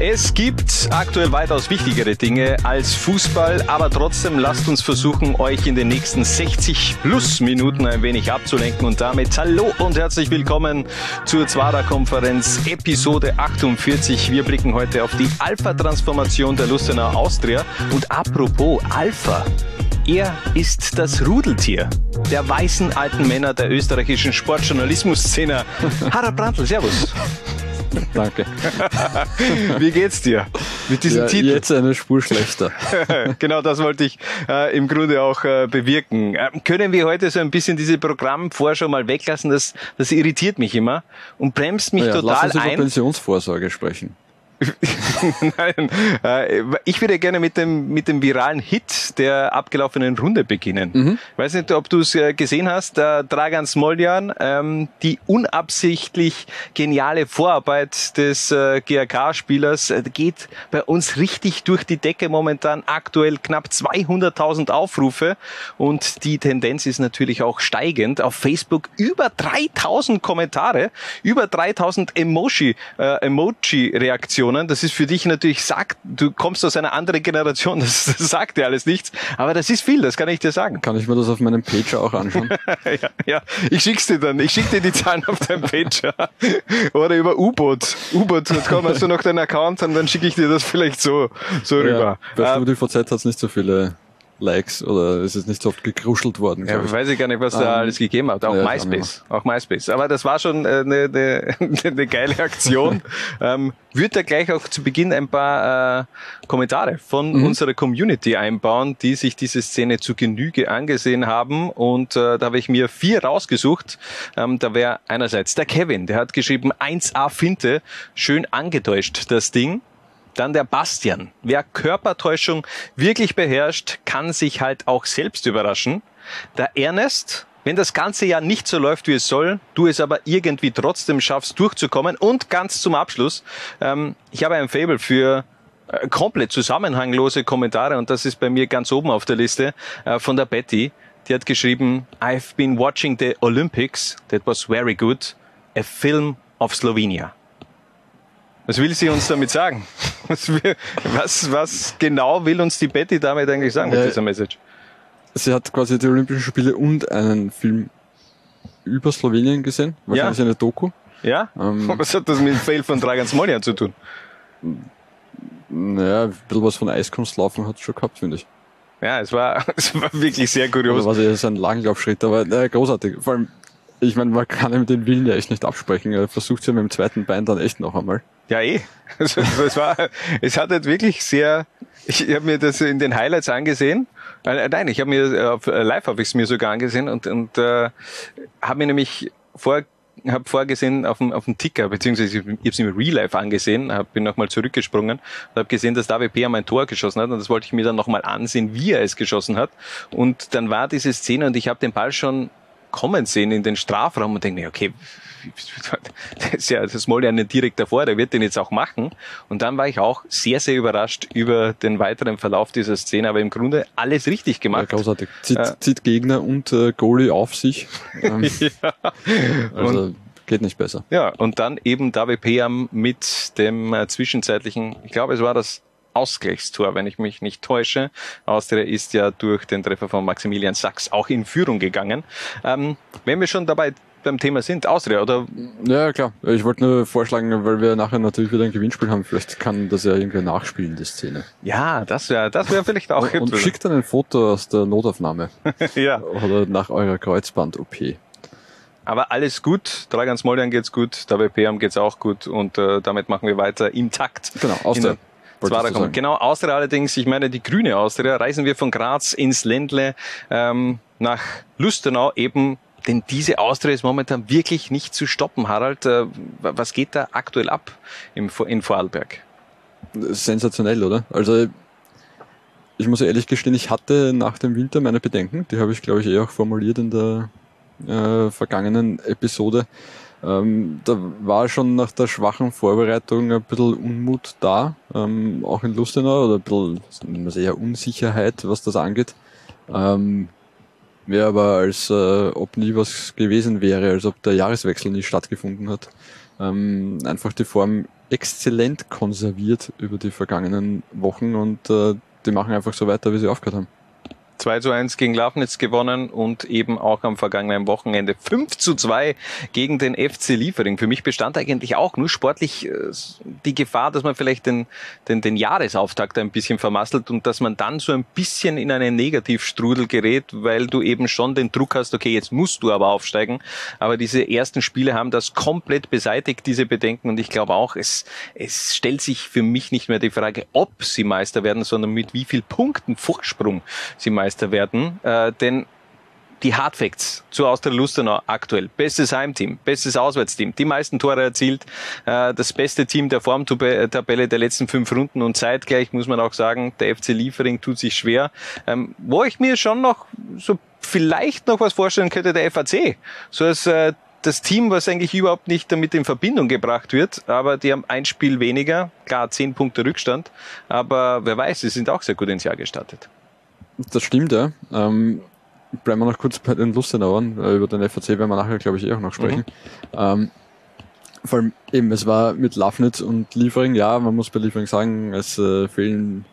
Es gibt aktuell weitaus wichtigere Dinge als Fußball, aber trotzdem lasst uns versuchen, euch in den nächsten 60 plus Minuten ein wenig abzulenken und damit hallo und herzlich willkommen zur Zwara-Konferenz Episode 48. Wir blicken heute auf die Alpha-Transformation der Lustenau Austria und apropos Alpha. Er ist das Rudeltier der weißen alten Männer der österreichischen Sportjournalismus-Szene. Harald Brandl, Servus. Danke. Wie geht's dir mit diesem ja, Titel? Jetzt eine Spur schlechter. genau, das wollte ich äh, im Grunde auch äh, bewirken. Äh, können wir heute so ein bisschen diese Programmvorschau mal weglassen? Das, das irritiert mich immer und bremst mich ja, total lass uns ein. über Pensionsvorsorge sprechen. Nein, äh, ich würde gerne mit dem, mit dem viralen Hit der abgelaufenen Runde beginnen. Mhm. Ich weiß nicht, ob du es äh, gesehen hast, äh, Dragan Smoljan, ähm, die unabsichtlich geniale Vorarbeit des äh, GRK-Spielers äh, geht bei uns richtig durch die Decke momentan. Aktuell knapp 200.000 Aufrufe und die Tendenz ist natürlich auch steigend. Auf Facebook über 3000 Kommentare, über 3000 Emoji, äh, Emoji-Reaktionen. Das ist für dich natürlich, sagt, du kommst aus einer anderen Generation, das, das sagt dir alles nichts, aber das ist viel, das kann ich dir sagen. Kann ich mir das auf meinem Pager auch anschauen? ja, ja, ich schick's dir dann, ich schick dir die Zahlen auf deinem Pager. Oder über U-Boot. U-Boot, komm, hast du noch deinen Account und dann schicke ich dir das vielleicht so, so rüber. Ja, weißt du, die VZ hat nicht so viele Likes oder es ist nicht so oft gekruschelt worden. Ja, ich. weiß ich gar nicht, was da Ähm, alles gegeben hat. Auch ja, MySpace. Auch MySpace. Aber das war schon eine, eine, eine geile Aktion. ähm, würde da gleich auch zu Beginn ein paar äh, Kommentare von Mhm. unserer Community einbauen, die sich diese Szene zu Genüge angesehen haben. Und äh, da habe ich mir vier rausgesucht. Ähm, da wäre einerseits der Kevin, der hat geschrieben 1A Finte, schön angetäuscht das Ding. Dann der Bastian. Wer Körpertäuschung wirklich beherrscht, kann sich halt auch selbst überraschen. Der Ernest. Wenn das ganze Jahr nicht so läuft, wie es soll, du es aber irgendwie trotzdem schaffst, durchzukommen. Und ganz zum Abschluss, ähm, ich habe ein Fable für äh, komplett zusammenhanglose Kommentare und das ist bei mir ganz oben auf der Liste äh, von der Betty. Die hat geschrieben, I've been watching the Olympics. That was very good. A film of Slovenia. Was will sie uns damit sagen? Was, was, was genau will uns die Betty damit eigentlich sagen mit Ja. dieser Message? Sie hat quasi die Olympischen Spiele und einen Film über Slowenien gesehen. Wahrscheinlich eine Doku. Ja? Ähm. Was hat das mit dem Fail von Dragan Smoljan zu tun? Naja, ein bisschen was von Eiskunstlaufen hat es schon gehabt, finde ich. Ja, es war, es war wirklich sehr kurios. was eher so ein Langlaufschritt, aber naja, großartig. Vor allem, ich meine, man kann ihm den Willen ja echt nicht absprechen. Er versucht ja mit dem zweiten Bein dann echt noch einmal. Ja, eh. Also, es war, es hat halt wirklich sehr, ich habe mir das in den Highlights angesehen. Äh, nein, ich habe mir, äh, auf, äh, live habe ich es mir sogar angesehen und, und äh, habe mir nämlich vor, habe vorgesehen auf dem, auf dem Ticker, beziehungsweise ich habe es im Real Life angesehen, hab, bin nochmal zurückgesprungen und habe gesehen, dass David Peer ein Tor geschossen hat und das wollte ich mir dann nochmal ansehen, wie er es geschossen hat. Und dann war diese Szene und ich habe den Ball schon kommen sehen in den Strafraum und denke mir, okay, das ist ja das Molly ja nicht direkt davor, der wird den jetzt auch machen. Und dann war ich auch sehr, sehr überrascht über den weiteren Verlauf dieser Szene, aber im Grunde alles richtig Ja, gemacht. großartig. Zieht, Ja. zieht Gegner und äh, Goalie auf sich. Ähm, ja. also geht nicht besser. Ja, und dann eben David Peam mit dem äh, zwischenzeitlichen, ich glaube, es war das Ausgleichstor, wenn ich mich nicht täusche. Austria ist ja durch den Treffer von Maximilian Sachs auch in Führung gegangen. Ähm, wenn wir schon dabei beim Thema sind, Austria, oder Ja, klar. Ich wollte nur vorschlagen, weil wir nachher natürlich wieder ein Gewinnspiel haben, vielleicht kann das ja irgendwie nachspielen, die Szene. ja, das wäre das wär vielleicht auch Und interessant. schickt dann ein Foto aus der Notaufnahme ja. oder nach eurer Kreuzband-OP. Aber alles gut, Dragan Smoljan geht's gut, David Peam geht's auch gut und äh, damit machen wir weiter im Takt. Genau, Austria. In- wolltest Zwar du kommen. sagen. Genau, Austria allerdings, ich meine die grüne Austria, reisen wir von Graz ins Ländle ähm, nach Lustenau eben, denn diese Austria ist momentan wirklich nicht zu stoppen. Harald, äh, was geht da aktuell ab in Vorarlberg? Sensationell, oder? Also ich muss ehrlich gestehen, ich hatte nach dem Winter meine Bedenken. Die habe ich, glaube ich, eh auch formuliert in der äh, vergangenen Episode. Ähm, da war schon nach der schwachen Vorbereitung ein bisschen Unmut da, ähm, auch in Lustenau, oder ein bisschen eher Unsicherheit, was das angeht. Ähm, Wäre aber als äh, ob nie was gewesen wäre, als ob der Jahreswechsel nie stattgefunden hat. Ähm, einfach die Form exzellent konserviert über die vergangenen Wochen und äh, die machen einfach so weiter, wie sie aufgehört haben. 2 zu 1 gegen Lafnitz gewonnen und eben auch am vergangenen Wochenende 5 zu 2 gegen den FC Liefering. Für mich bestand eigentlich auch nur sportlich äh, die Gefahr, dass man vielleicht den, den, den Jahresauftakt ein bisschen vermasselt und dass man dann so ein bisschen in einen Negativstrudel gerät, weil du eben schon den Druck hast, okay, jetzt musst du aber aufsteigen. Aber diese ersten Spiele haben das komplett beseitigt, diese Bedenken. Und ich glaube auch, es, es stellt sich für mich nicht mehr die Frage, ob sie Meister werden, sondern mit wie viel Punkten Vorsprung sie Meister Meister werden, äh, denn die Hardfacts zu Austria Lustenau aktuell. Bestes Heimteam, bestes Auswärtsteam, die meisten Tore erzielt, äh, das beste Team der Formtabelle der letzten fünf Runden und zeitgleich muss man auch sagen, der FC Liefering tut sich schwer. Ähm, wo ich mir schon noch so vielleicht noch was vorstellen könnte, der FAC. So als äh, das Team, was eigentlich überhaupt nicht damit in Verbindung gebracht wird, aber die haben ein Spiel weniger, klar zehn Punkte Rückstand, aber wer weiß, sie sind auch sehr gut ins Jahr gestartet. Das stimmt, ja. Ähm, bleiben wir noch kurz bei den Lustenauern. Äh, über den FAC werden wir nachher, glaube ich, eh auch noch sprechen. Mhm. Ähm, vor allem eben, es war mit Lafnitz und Liefering, ja, man muss bei Liefering sagen, es äh, fehlen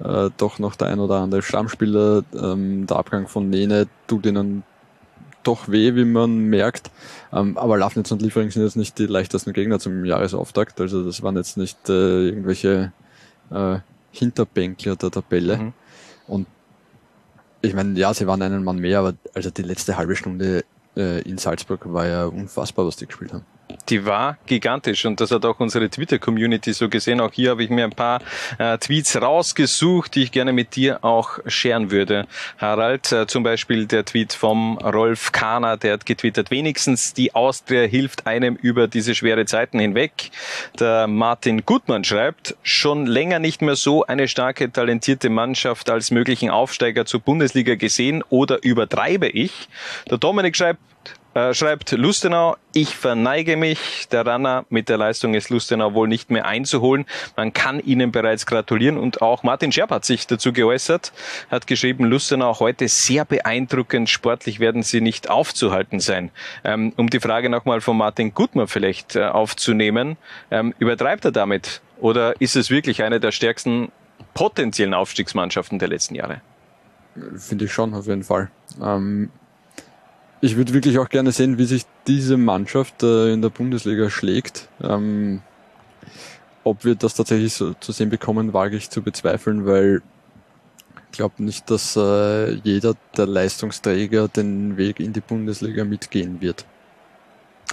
äh, doch noch der ein oder andere Stammspieler. Ähm, der Abgang von Nene tut ihnen doch weh, wie man merkt. Ähm, aber Lafnitz und Liefering sind jetzt nicht die leichtesten Gegner zum Jahresauftakt. Also das waren jetzt nicht äh, irgendwelche äh, Hinterbänkler der Tabelle. Mhm. Und ich meine, ja, sie waren einen Mann mehr, aber also die letzte halbe Stunde äh, in Salzburg war ja unfassbar, was die gespielt haben die war gigantisch und das hat auch unsere Twitter-Community so gesehen. Auch hier habe ich mir ein paar äh, Tweets rausgesucht, die ich gerne mit dir auch scheren würde. Harald, äh, zum Beispiel der Tweet vom Rolf Kahner, der hat getwittert, wenigstens die Austria hilft einem über diese schwere Zeiten hinweg. Der Martin Gutmann schreibt, schon länger nicht mehr so eine starke, talentierte Mannschaft als möglichen Aufsteiger zur Bundesliga gesehen oder übertreibe ich? Der Dominik schreibt, äh, schreibt Lustenau, ich verneige mich. Der Runner mit der Leistung ist Lustenau wohl nicht mehr einzuholen. Man kann ihnen bereits gratulieren und auch Martin Scherb hat sich dazu geäußert, hat geschrieben, Lustenau heute sehr beeindruckend. Sportlich werden sie nicht aufzuhalten sein. Ähm, um die Frage nochmal von Martin Gutmann vielleicht äh, aufzunehmen, ähm, übertreibt er damit? Oder ist es wirklich eine der stärksten potenziellen Aufstiegsmannschaften der letzten Jahre? Finde ich schon, auf jeden Fall. Ähm, ich würde wirklich auch gerne sehen, wie sich diese Mannschaft äh, in der Bundesliga schlägt. Ähm, ob wir das tatsächlich so zu sehen bekommen, wage ich zu bezweifeln, weil ich glaube nicht, dass äh, jeder der Leistungsträger den Weg in die Bundesliga mitgehen wird.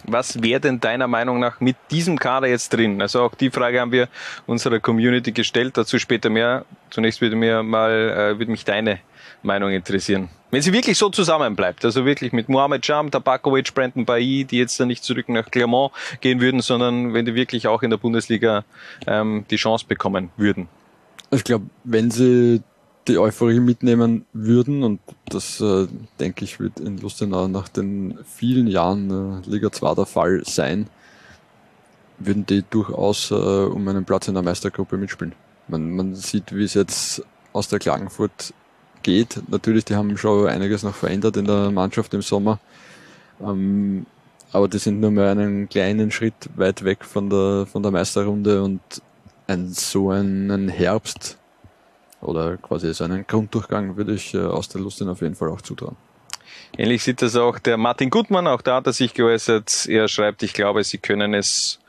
Was wäre denn deiner Meinung nach mit diesem Kader jetzt drin? Also auch die Frage haben wir unserer Community gestellt, dazu später mehr. Zunächst würde mir mal, äh, würde mich deine Meinung interessieren. Wenn sie wirklich so zusammenbleibt, also wirklich mit Mohamed Jam, Tabakovic, Brandon Bailly, die jetzt dann nicht zurück nach Clermont gehen würden, sondern wenn die wirklich auch in der Bundesliga ähm, die Chance bekommen würden. Ich glaube, wenn sie die Euphorie mitnehmen würden, und das äh, denke ich wird in Lustenau nach den vielen Jahren äh, Liga 2 der Fall sein, würden die durchaus äh, um einen Platz in der Meistergruppe mitspielen. Man, man sieht, wie es jetzt aus der Klagenfurt geht. Natürlich, die haben schon einiges noch verändert in der Mannschaft im Sommer. Ähm, aber die sind nur mehr einen kleinen Schritt weit weg von der, von der Meisterrunde und ein, so einen Herbst oder quasi so einen Grunddurchgang würde ich äh, aus der Lustin auf jeden Fall auch zutrauen. Ähnlich sieht das auch der Martin Gutmann, auch da hat er sich geäußert. Er schreibt, ich glaube, sie können es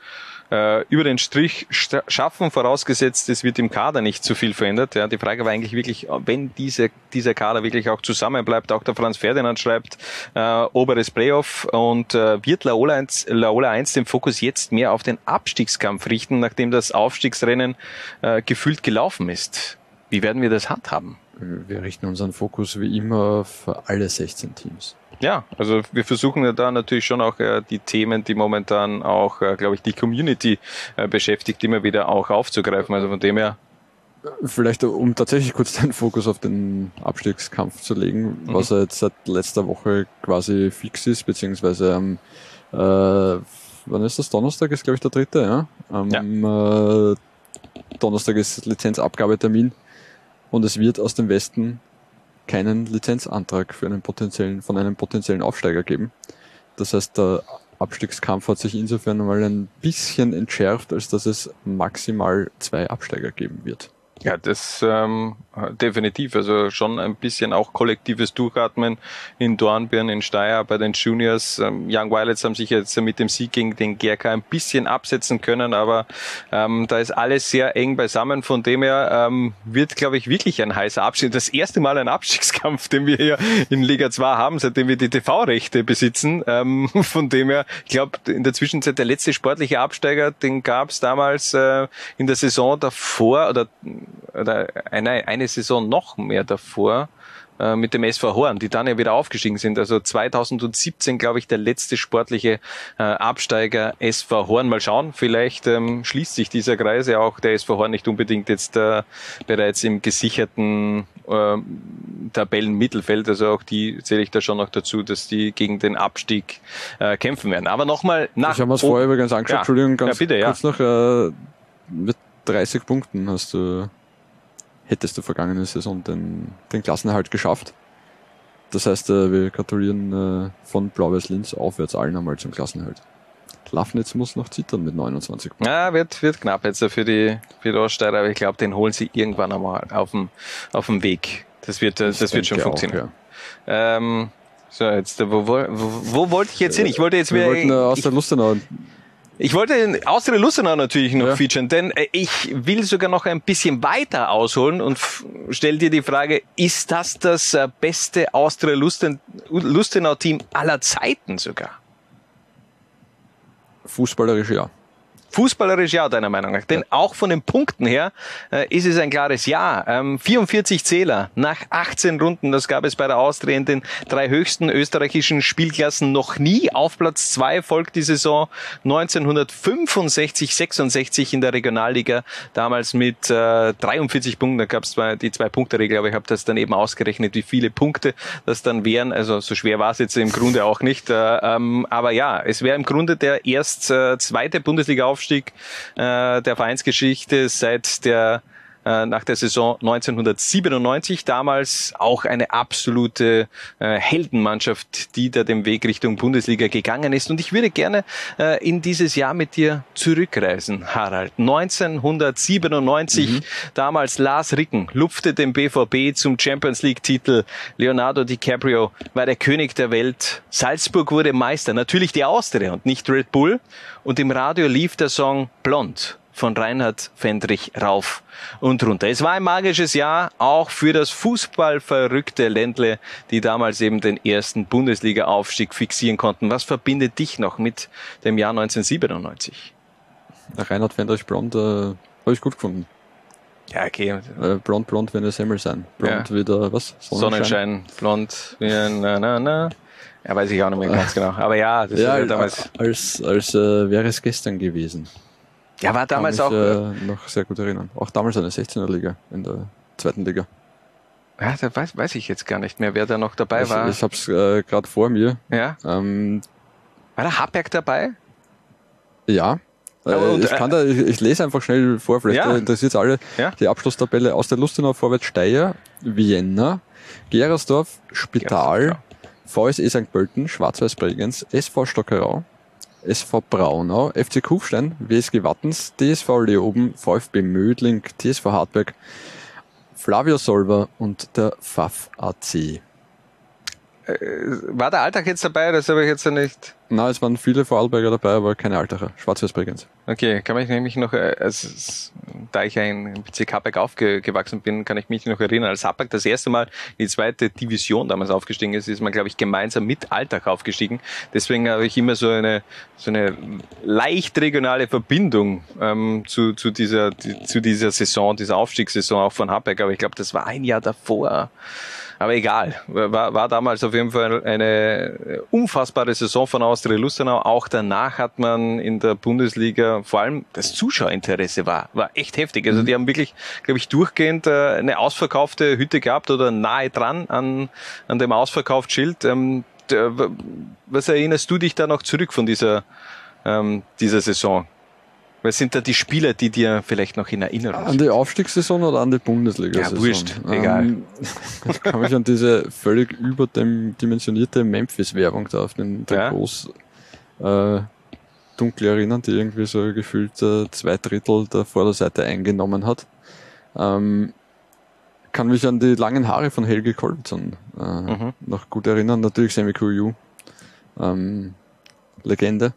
äh, über den Strich schaffen, vorausgesetzt, es wird im Kader nicht zu viel verändert. Ja, die Frage war eigentlich wirklich, wenn diese, dieser Kader wirklich auch zusammenbleibt, auch der Franz Ferdinand schreibt, äh, oberes Playoff und äh, wird Laola 1, Laola 1 den Fokus jetzt mehr auf den Abstiegskampf richten, nachdem das Aufstiegsrennen äh, gefühlt gelaufen ist. Wie werden wir das handhaben? Wir richten unseren Fokus wie immer auf alle 16 Teams. Ja, also wir versuchen ja da natürlich schon auch äh, die Themen, die momentan auch, äh, glaube ich, die Community äh, beschäftigt, immer wieder auch aufzugreifen. Also von dem her. Vielleicht um tatsächlich kurz den Fokus auf den Abstiegskampf zu legen, mhm. was jetzt seit letzter Woche quasi fix ist, beziehungsweise am äh, wann ist das? Donnerstag ist, glaube ich, der dritte, ja. Am Äh, Donnerstag ist Lizenzabgabetermin und es wird aus dem Westen keinen Lizenzantrag für einen potenziellen, von einem potenziellen Aufsteiger geben. Das heißt, der Abstiegskampf hat sich insofern mal ein bisschen entschärft, als dass es maximal zwei Absteiger geben wird. Ja, das ähm, definitiv. Also schon ein bisschen auch kollektives Durchatmen in Dornbirn, in Steyr bei den Juniors. Ähm, Young Violets haben sich jetzt mit dem Sieg gegen den GRK ein bisschen absetzen können, aber ähm, da ist alles sehr eng beisammen. Von dem her ähm, wird, glaube ich, wirklich ein heißer Abstieg. Das erste Mal ein Abstiegskampf, den wir hier in Liga 2 haben, seitdem wir die TV-Rechte besitzen. Ähm, von dem her, ich glaube, in der Zwischenzeit der letzte sportliche Absteiger, den gab es damals äh, in der Saison davor oder oder eine, eine Saison noch mehr davor äh, mit dem SV Horn, die dann ja wieder aufgestiegen sind. Also 2017, glaube ich, der letzte sportliche äh, Absteiger SV Horn. Mal schauen, vielleicht ähm, schließt sich dieser Kreis ja auch der SV Horn nicht unbedingt jetzt äh, bereits im gesicherten äh, Tabellenmittelfeld. Also auch die zähle ich da schon noch dazu, dass die gegen den Abstieg äh, kämpfen werden. Aber nochmal nach. Ich habe mir vorher übrigens angeschaut, Ja. Entschuldigung, ganz Ja, bitte, ja. kurz noch, äh, mit 30 Punkten hast du, hättest du vergangene Saison den, den Klassenerhalt geschafft. Das heißt, äh, wir gratulieren äh, von Blau-Weiß Linz aufwärts allen einmal zum Klassenerhalt. Lafnitz muss noch zittern mit 29 Punkten. Ja, wird, wird knapp jetzt für die, für die Oststeirer, aber ich glaube, den holen sie irgendwann einmal auf dem, auf dem Weg. Das wird, das wird schon denke auch, funktionieren. Ähm, so, jetzt, wo, wo, wo, wo wollte ich jetzt hin? Ich wollte jetzt Wir wollten äh, aus der Lustenau ich wollte Austria Lustenau natürlich noch Ja. featuren, denn äh, ich will sogar noch ein bisschen weiter ausholen und stell dir die Frage, ist das das äh, beste Austria Lusten, Lustenau Team aller Zeiten sogar? fußballerisch ja. Fußballerisch ja, deiner Meinung nach. Denn auch von den Punkten her äh, ist es ein klares Ja. Ähm, 44 Zähler nach 18 Runden, das gab es bei der Austria in den drei höchsten österreichischen Spielklassen noch nie. Auf Platz zwei folgt die Saison 1965, 66 in der Regionalliga, damals mit äh, 43 Punkten. Da gab es zwar die Zwei-Punkte-Regel, aber ich habe das dann eben ausgerechnet, wie viele Punkte das dann wären. Also so schwer war es jetzt im Grunde auch nicht. Äh, ähm, aber ja, es wäre im Grunde der erst äh, zweite Bundesliga-Aufstieg äh, der Vereinsgeschichte seit der äh, nach der Saison 1997 damals auch eine absolute äh, Heldenmannschaft, die da den Weg Richtung Bundesliga gegangen ist. Und ich würde gerne äh, in dieses Jahr mit dir zurückreisen, Harald. 1997, damals Lars Ricken lupfte den BVB zum Champions League-Titel. Leonardo DiCaprio war der König der Welt. Salzburg wurde Meister, natürlich die Austria und nicht Red Bull. Und im Radio lief der Song Blond von Reinhard Fendrich rauf und runter. Es war ein magisches Jahr, auch für das fußballverrückte Ländle, die damals eben den ersten Bundesliga-Aufstieg fixieren konnten. Was verbindet dich noch mit dem Jahr 1997? Der Reinhard Fendrich Blond äh, habe ich gut gefunden. Ja, okay. Äh, blond, blond wie eine Semmel sein. Blond Ja. wie der, was? Sonnenschein, blond, wie ein, na, na, na. Ja, weiß ich auch nicht mehr ganz genau. Aber ja, das Ja, war ja damals. als, als äh, wäre es gestern gewesen. Ja, war damals Kann auch. mich, äh, noch sehr gut erinnern. Auch damals eine 16er Liga in der zweiten Liga. Ja, da weiß, weiß ich jetzt gar nicht mehr, wer da noch dabei Ich, war. ich habe es äh, gerade vor mir. ja. Ähm, War der Haberg dabei? ja. Äh, und, ich, kann da, ich, ich lese einfach schnell vor, vielleicht Ja. interessiert alle. Ja. Die Abschlusstabelle aus der Lustenau vorwärts Steyr, Vienna, Gerersdorf, Spital, VSE St. Pölten, Schwarz-Weiß Bregenz, SV Stockerau, SV Braunau, FC Kufstein, WSG Wattens, DSV Leoben, VfB Mödling, TSV Hartberg, Flavio Solver und der FAF AC. War der Alltag jetzt dabei? Das habe ich jetzt ja nicht. Na, es waren viele Vorarlberger dabei, aber keine Altacher. Schwarz-Weiß Bregenz. Okay, kann mich nämlich noch, äh, also, s- da ich ja in BC Happberg aufgewachsen bin, kann ich mich noch erinnern, als Happberg das erste Mal in die zweite Division damals aufgestiegen ist, ist man, glaube ich, gemeinsam mit Alltag aufgestiegen. Deswegen habe ich immer so eine, so eine leicht regionale Verbindung ähm, zu, zu, dieser, die, zu dieser Saison, dieser Aufstiegssaison auch von Happberg. Aber ich glaube, das war ein Jahr davor. Aber egal, war, war damals auf jeden Fall eine unfassbare Saison von Austria Lustenau. Auch danach hat man in der Bundesliga, vor allem das Zuschauerinteresse war, war echt heftig. Also die haben wirklich, glaube ich, durchgehend äh, eine ausverkaufte Hütte gehabt oder nahe dran an, an dem Ausverkauftschild. Ähm, was erinnerst du dich da noch zurück von dieser ähm, dieser Saison? Was sind da die Spieler, die dir vielleicht noch in Erinnerung An sind? die Aufstiegssaison oder an die Bundesliga-Saison? Ja, wurscht, egal. Ähm, ich kann mich an diese völlig überdimensionierte Memphis-Werbung da auf den, den Ja. Groß äh, dunkel erinnern, die irgendwie so gefühlt äh, zwei Drittel der Vorderseite eingenommen hat. Ähm, kann mich an die langen Haare von Helge Kolbzon äh, Mhm. noch gut erinnern. Natürlich Sammy Kuyu, ähm, Legende.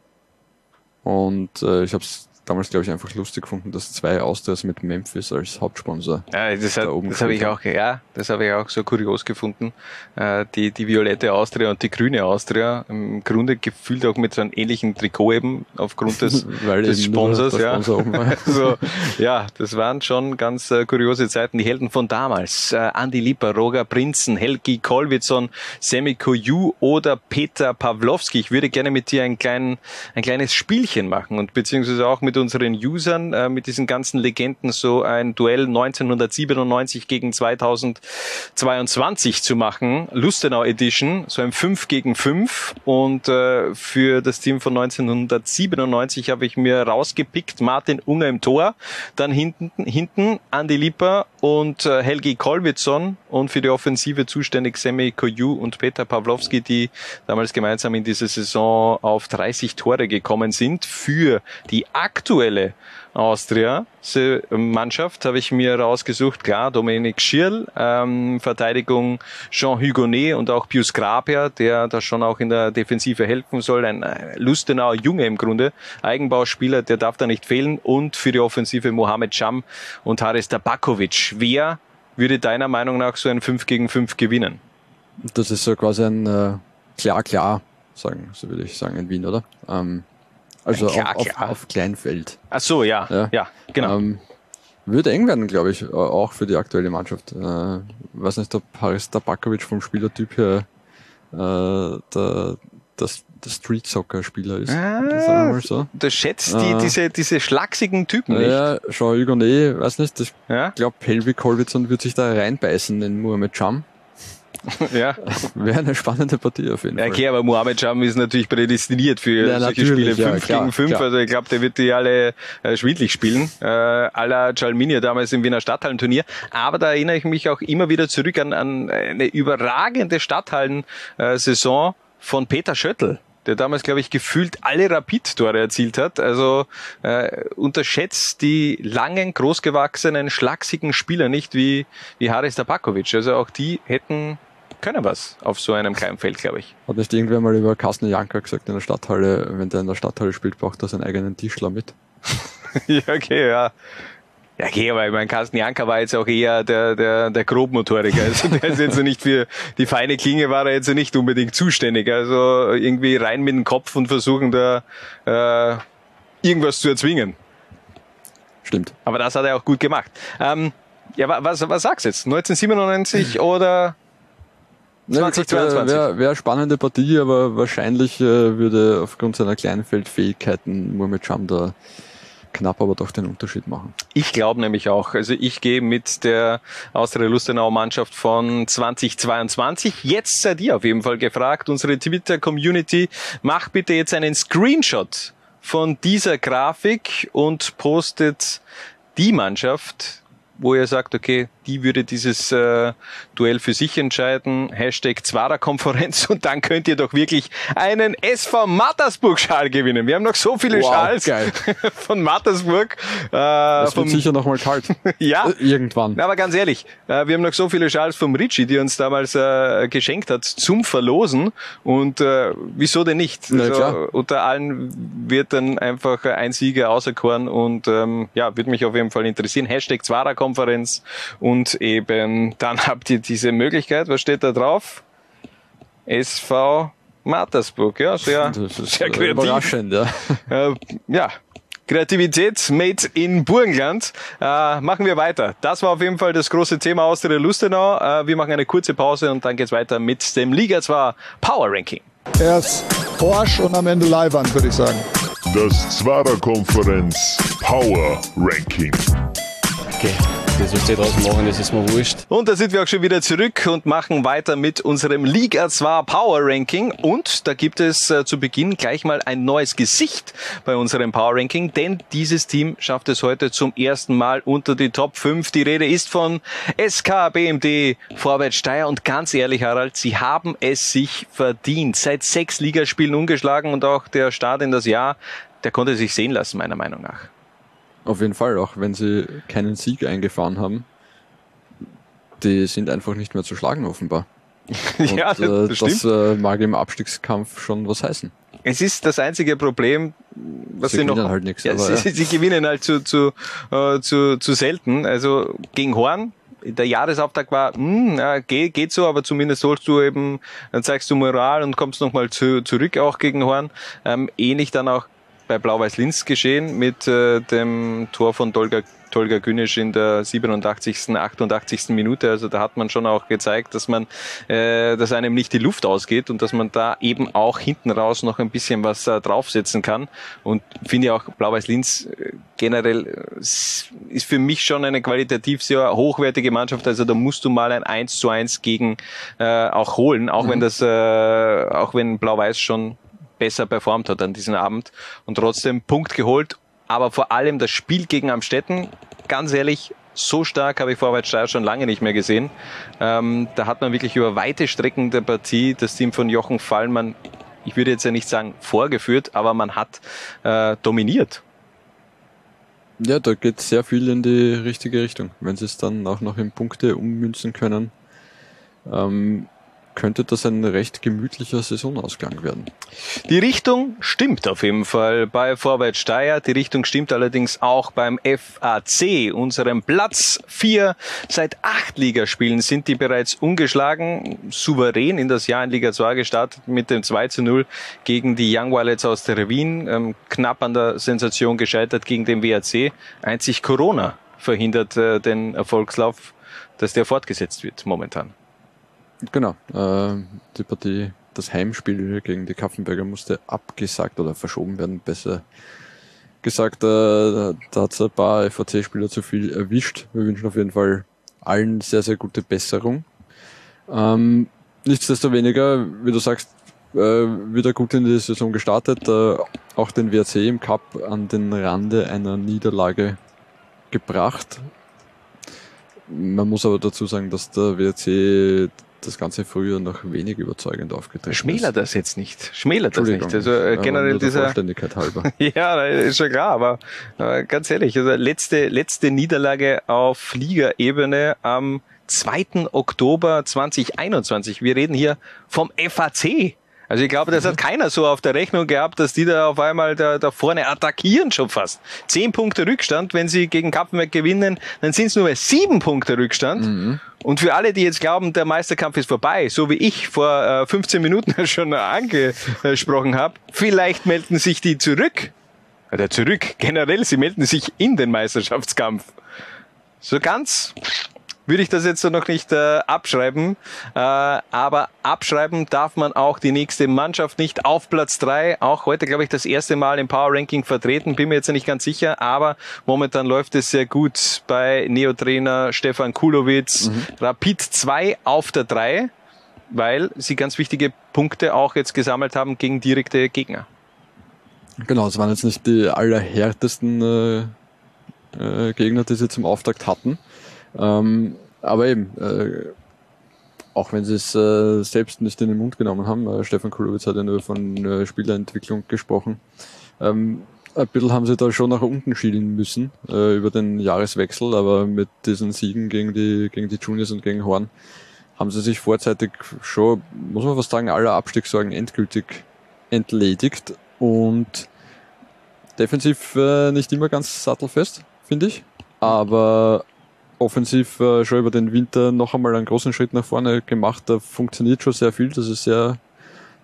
Und äh, ich habe es damals, glaube ich, einfach lustig gefunden, dass zwei Austrias mit Memphis als Hauptsponsor. Ja, das da das habe ich auch, ja, das habe ich auch so kurios gefunden. Äh, die, die violette Austria und die grüne Austria, im Grunde gefühlt auch mit so einem ähnlichen Trikot eben, aufgrund des, des Sponsors, ja. Sponsor. Also, ja, das waren schon ganz äh, kuriose Zeiten. Die Helden von damals. Äh, Andi Lipper, Roger Prinzen, Helgi Kolwitzon, Semi Koju oder Peter Pawlowski. Ich würde gerne mit dir ein, klein, ein kleines Spielchen machen und beziehungsweise auch mit unseren Usern, äh, mit diesen ganzen Legenden so ein Duell 1997 gegen 2022 zu machen. Lustenau Edition, so ein 5 gegen 5 und äh, für das Team von 1997 habe ich mir rausgepickt Martin Unger im Tor, dann hinten, hinten Andi Lipper und äh, Helgi Kolwitzon und für die Offensive zuständig Semi Koju und Peter Pawlowski, die damals gemeinsam in diese Saison auf 30 Tore gekommen sind. Für die aktuelle Austria Se- Mannschaft habe ich mir rausgesucht, klar, Dominik Schirl, ähm, Verteidigung Jean Hugonet und auch Pius Graber, der da schon auch in der Defensive helfen soll, ein äh, Lustenauer Junge im Grunde, Eigenbauspieler, der darf da nicht fehlen und für die Offensive Mohamed Cham und Haris Tabakovic. Wer würde deiner Meinung nach so ein 5 gegen 5 gewinnen? Das ist so quasi ein äh, klar, klar, sagen, so würde ich sagen, in Wien, oder? Ähm, also klar, auf, klar. Auf, auf Kleinfeld. Ach so, ja, ja, Ja. genau. Ähm, würde eng werden, glaube ich, äh, auch für die aktuelle Mannschaft. Äh, weiß nicht, ob Haris Tabakovic vom Spielertyp her äh, der, das, der Street-Soccer-Spieler ist. Ah, sagen wir mal so. Du schätzt die, Ah. diese, diese schlachsigen Typen nicht. Ja, Jean Hugonet, weiß nicht, ich Ja, glaube, Helvi Kolwitzon wird sich da reinbeißen in Mohamed Cham. ja. Wäre eine spannende Partie auf jeden Ja, Fall. okay, aber Mohamed Cham ist natürlich prädestiniert für Ja, solche Spiele ja, 5 klar, gegen 5. klar. Also ich glaube, der wird die alle äh, schwindlig spielen. Äh, à la Jalminia damals im Wiener Stadthallenturnier. Aber da erinnere ich mich auch immer wieder zurück an, an eine überragende Stadthallen-Saison von Peter Schöttl der damals, glaube ich, gefühlt alle Rapid-Tore erzielt hat. Also äh, unterschätzt die langen, großgewachsenen, schlachsigen Spieler nicht wie, wie Haris Tabakovic. Also auch die hätten können was auf so einem Kleinfeld, glaube ich. Hat nicht irgendwer mal über Carsten Janka gesagt in der Stadthalle, wenn der in der Stadthalle spielt, braucht er seinen eigenen Tischler mit. ja, okay, ja. Ja, okay, aber ich meine, Carsten Janka war jetzt auch eher der, der, der Grobmotoriker. Also der ist jetzt nicht für die feine Klinge war er jetzt nicht unbedingt zuständig. Also irgendwie rein mit dem Kopf und versuchen da äh, irgendwas zu erzwingen. Stimmt. Aber das hat er auch gut gemacht. Ähm, ja, wa- was, was sagst du jetzt? 1997 oder 2022? Wäre wär eine spannende Partie, aber wahrscheinlich äh, würde aufgrund seiner Kleinfeldfähigkeiten Mohamed Cham da knapp aber doch den Unterschied machen. Ich glaube nämlich auch. Also ich gehe mit der Austria Lustenau Mannschaft von 2022. Jetzt seid ihr auf jeden Fall gefragt. Unsere Twitter-Community, macht bitte jetzt einen Screenshot von dieser Grafik und postet die Mannschaft, wo ihr sagt, okay, die würde dieses äh, Duell für sich entscheiden. Hashtag Zwarer-Konferenz und dann könnt ihr doch wirklich einen SV Mattersburg-Schal gewinnen. Wir haben noch so viele Wow, Schals geil. von Mattersburg. Äh, vom, wird sicher noch mal kalt. ja, Äh, Irgendwann. na, aber ganz ehrlich, äh, wir haben noch so viele Schals vom Ritchie, die uns damals äh, geschenkt hat, zum Verlosen. Und äh, wieso denn nicht? Na, klar. unter allen wird dann einfach ein Sieger auserkoren und ähm, ja, würde mich auf jeden Fall interessieren. Hashtag Zwarer-Konferenz und eben dann habt ihr diese Möglichkeit. Was steht da drauf? SV Mattersburg, ja, sehr, Das ist sehr äh, kreativ. überraschend, ja. Äh, ja, Kreativität made in Burgenland. Äh, machen wir weiter. Das war auf jeden Fall das große Thema aus der Lustenau. Äh, wir machen eine kurze Pause und dann geht's weiter mit dem Liga 2 Power Ranking. Erst Porsche und am Ende Leihwand, würde ich sagen. Das Zwarer Konferenz Power Ranking. Das, was die draußen machen, das ist mir wurscht. Und da sind wir auch schon wieder zurück und machen weiter mit unserem Liga 2 Power Ranking. Und da gibt es äh, zu Beginn gleich mal ein neues Gesicht bei unserem Power Ranking, denn dieses Team schafft es heute zum ersten Mal unter die Top 5. Die Rede ist von SK BMD Vorwärts Steyr und ganz ehrlich, Harald, sie haben es sich verdient. Seit sechs Ligaspielen ungeschlagen und auch der Start in das Jahr, der konnte sich sehen lassen, meiner Meinung nach. Auf jeden Fall, auch wenn sie keinen Sieg eingefahren haben. Die sind einfach nicht mehr zu schlagen, offenbar. Und, ja, das, äh, das äh, mag im Abstiegskampf schon was heißen. Es ist das einzige Problem, was Sie sie, noch. gewinnen halt nichts, Ja, sie, ja. sie gewinnen halt zu, zu, äh, zu, zu selten. Also gegen Horn. Der Jahresauftakt war, hm, ja, geht, geht so, aber zumindest holst du eben, dann zeigst du Moral und kommst nochmal zu, zurück auch gegen Horn. Ähm, ähnlich dann auch bei Blau-Weiß-Linz geschehen mit äh, dem Tor von Tolga, Tolga Günisch in der 87., 88. Minute. Also da hat man schon auch gezeigt, dass man, äh, dass einem nicht die Luft ausgeht und dass man da eben auch hinten raus noch ein bisschen was äh, draufsetzen kann. Und finde auch Blau-Weiß-Linz äh, generell äh, ist für mich schon eine qualitativ sehr hochwertige Mannschaft. Also da musst du mal ein 1 zu 1 gegen äh, auch holen, auch wenn das, äh, auch wenn Blau-Weiß schon besser performt hat an diesem Abend und trotzdem Punkt geholt. Aber vor allem das Spiel gegen Amstetten, ganz ehrlich, so stark habe ich Vorwärts Steyr schon lange nicht mehr gesehen. Ähm, da hat man wirklich über weite Strecken der Partie das Team von Jochen Fallmann, ich würde jetzt ja nicht sagen vorgeführt, aber man hat äh, dominiert. Ja, da geht sehr viel in die richtige Richtung. Wenn sie es dann auch noch in Punkte ummünzen können, ähm, könnte das ein recht gemütlicher Saisonausgang werden. Die Richtung stimmt auf jeden Fall bei Vorwärts Steyr. Die Richtung stimmt allerdings auch beim FAC, unserem Platz 4. Seit acht Ligaspielen sind die bereits ungeschlagen, souverän in das Jahr in Liga 2 gestartet mit dem 2 zu 0 gegen die Young Violets aus der Wien. Ähm, knapp an der Sensation gescheitert gegen den WAC. Einzig Corona verhindert äh, den Erfolgslauf, dass der fortgesetzt wird momentan. Genau, äh, die Partie, das Heimspiel gegen die Kaffenberger musste abgesagt oder verschoben werden, besser gesagt. Äh, da hat es ein paar FAC-Spieler zu viel erwischt. Wir wünschen auf jeden Fall allen sehr, sehr gute Besserung. Ähm, nichtsdestoweniger, wie du sagst, äh, wieder gut in die Saison gestartet. Äh, auch den WRC im Cup an den Rande einer Niederlage gebracht. Man muss aber dazu sagen, dass der WRC das ganze Frühjahr noch wenig überzeugend aufgetreten Schmäler ist. das jetzt nicht. Schmäler das nicht. Also äh, generell dieser. Vollständigkeit halber. Ja, ist schon klar, aber äh, ganz ehrlich, also letzte, letzte Niederlage auf Ligaebene am 2. Oktober 2021. Wir reden hier vom FAC. Also ich glaube, das hat keiner so auf der Rechnung gehabt, dass die da auf einmal da, da vorne attackieren schon fast. Zehn Punkte Rückstand, wenn sie gegen Kapfenberg gewinnen, dann sind es nur mehr sieben Punkte Rückstand. Und für alle, die jetzt glauben, der Meisterkampf ist vorbei, so wie ich vor äh, 15 Minuten schon angesprochen habe, vielleicht melden sich die zurück. Oder zurück, generell, sie melden sich in den Meisterschaftskampf. So ganz würde ich das jetzt so noch nicht äh, abschreiben. Äh, aber abschreiben darf man auch die nächste Mannschaft nicht auf Platz drei. Auch heute, glaube ich, das erste Mal im Power Ranking vertreten. Bin mir jetzt nicht ganz sicher, aber momentan läuft es sehr gut bei Neotrainer Stefan Kulowitz. Rapid 2 auf der 3, weil sie ganz wichtige Punkte auch jetzt gesammelt haben gegen direkte Gegner. Genau, es waren jetzt nicht die allerhärtesten äh, äh, Gegner, die sie zum Auftakt hatten. Ähm, aber eben, äh, auch wenn sie es äh, selbst nicht in den Mund genommen haben, äh, Stefan Kulowitz hat ja nur von äh, Spielerentwicklung gesprochen, ähm, ein bisschen haben sie da schon nach unten schielen müssen äh, über den Jahreswechsel, aber mit diesen Siegen gegen die, gegen die Juniors und gegen Horn haben sie sich vorzeitig schon, muss man fast sagen, aller Abstiegssorgen endgültig entledigt und defensiv äh, nicht immer ganz sattelfest, finde ich, aber offensiv äh, schon über den Winter noch einmal einen großen Schritt nach vorne gemacht. Da funktioniert schon sehr viel. Das ist sehr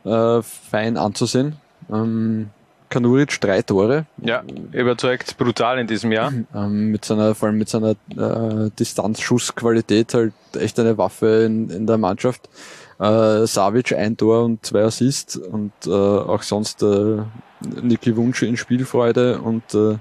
äh, fein anzusehen. Ähm, Kanuric drei Tore. Ja, überzeugt brutal in diesem Jahr. Ähm, mit seiner, vor allem mit seiner äh, Distanzschussqualität halt echt eine Waffe in, in der Mannschaft. Äh, Savic ein Tor und zwei Assists und äh, auch sonst äh, Niki Wunsch in Spielfreude und äh,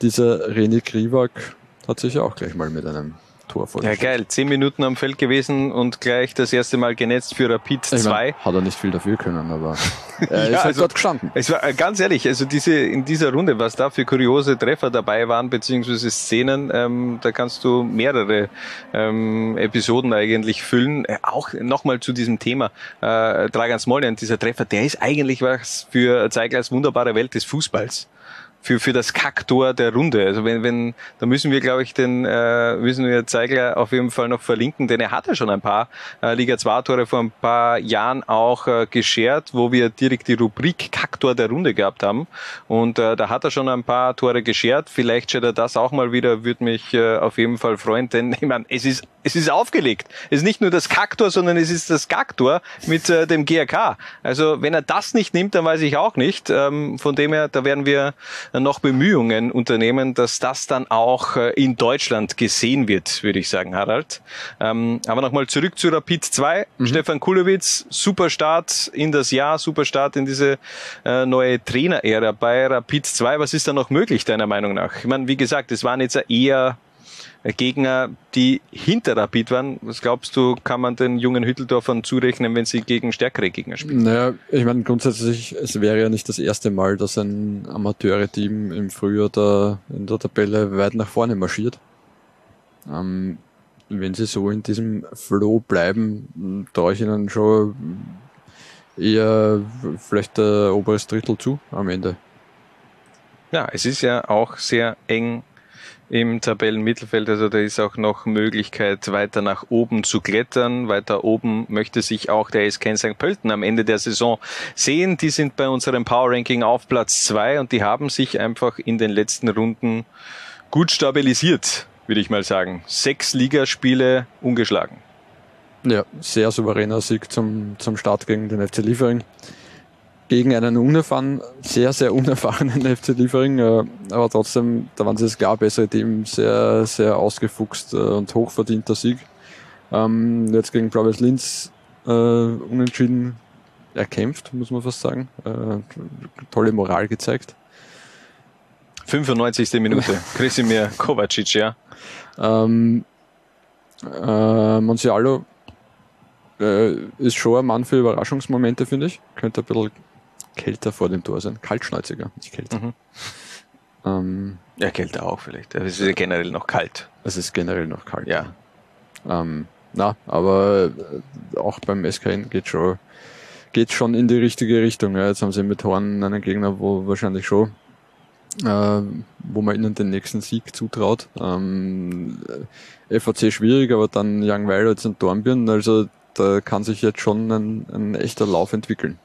dieser René Krivak hat sich ja auch gleich mal mit einem Tor Ja, vorgestellt. geil. Zehn Minuten am Feld gewesen und gleich das erste Mal genetzt für Rapid Ich 2. mein, hat er nicht viel dafür können, aber er ist Ja, halt also- dort gestanden. Es war äh, ganz ehrlich, also diese in dieser Runde, was da für kuriose Treffer dabei waren, beziehungsweise Szenen, ähm, da kannst du mehrere ähm, Episoden eigentlich füllen. Äh, auch nochmal zu diesem Thema äh, Dragan Smoljan, dieser Treffer, der ist eigentlich was für Zeigleis wunderbare Welt des Fußballs. Für, für das Kacktor der Runde. Also wenn, wenn, da müssen wir, glaube ich, den äh, müssen wir Zeigler auf jeden Fall noch verlinken, denn er hatte schon ein paar äh, Liga 2 Tore vor ein paar Jahren auch äh, geschert, wo wir direkt die Rubrik Kacktor der Runde gehabt haben. Und äh, da hat er schon ein paar Tore geschert. Vielleicht schert er das auch mal wieder, würde mich äh, auf jeden Fall freuen, denn ich meine, es ist es ist aufgelegt. Es ist nicht nur das Kacktor, sondern es ist das Gacktor mit äh, dem GRK. Also wenn er das nicht nimmt, dann weiß ich auch nicht. Ähm, von dem her, da werden wir noch Bemühungen unternehmen, dass das dann auch äh, in Deutschland gesehen wird, würde ich sagen, Harald. Ähm, aber nochmal zurück zu Rapid 2. Stefan Kulowitz, super Start in das Jahr, super Start in diese äh, neue Trainerära bei Rapid 2. Was ist da noch möglich, deiner Meinung nach? Ich meine, wie gesagt, es waren jetzt eher Gegner, die hinter Rapid waren. Was glaubst du, kann man den jungen Hütteldorfern zurechnen, wenn sie gegen stärkere Gegner spielen? Naja, ich meine grundsätzlich, es wäre ja nicht das erste Mal, dass ein Amateure-Team im Frühjahr da in der Tabelle weit nach vorne marschiert. Ähm, wenn sie so in diesem Flow bleiben, traue ich ihnen schon eher vielleicht der oberes Drittel zu am Ende. Ja, es ist ja auch sehr eng im Tabellenmittelfeld, also da ist auch noch Möglichkeit, weiter nach oben zu klettern. Weiter oben möchte sich auch der SK St. Pölten am Ende der Saison sehen. Die sind bei unserem Power Ranking auf Platz zwei und die haben sich einfach in den letzten Runden gut stabilisiert, würde ich mal sagen. Sechs Ligaspiele ungeschlagen. Ja, sehr souveräner Sieg zum, zum Start gegen den FC Liefering. Gegen einen unerfahren, sehr, sehr unerfahrenen FC Liefering, äh, aber trotzdem, da waren sie das klar bessere Team, sehr, sehr ausgefuchst äh, und hochverdienter Sieg. Ähm, jetzt gegen Blau-Weiß Linz äh, unentschieden erkämpft, muss man fast sagen. Tolle Moral gezeigt. 95. Minute. Krisimir Kovacic, ja. Ähm, äh, Monsialo ist schon ein Mann für Überraschungsmomente, finde ich. Könnte ein bisschen kälter vor dem Tor sein. Kaltschnäuziger, nicht kälter. Mhm. Ähm, Ja, Kälte auch vielleicht. Es ist ja generell noch kalt. es ist generell noch kalt. Ja. Ähm, na, aber äh, auch beim SKN geht schon, geht schon in die richtige Richtung. Ja. Jetzt haben sie mit Horn einen Gegner, wo wahrscheinlich schon, äh, wo man ihnen den nächsten Sieg zutraut. Ähm, äh, FAC schwierig, aber dann Young Violets und Dornbirn, also da kann sich jetzt schon ein, ein echter Lauf entwickeln.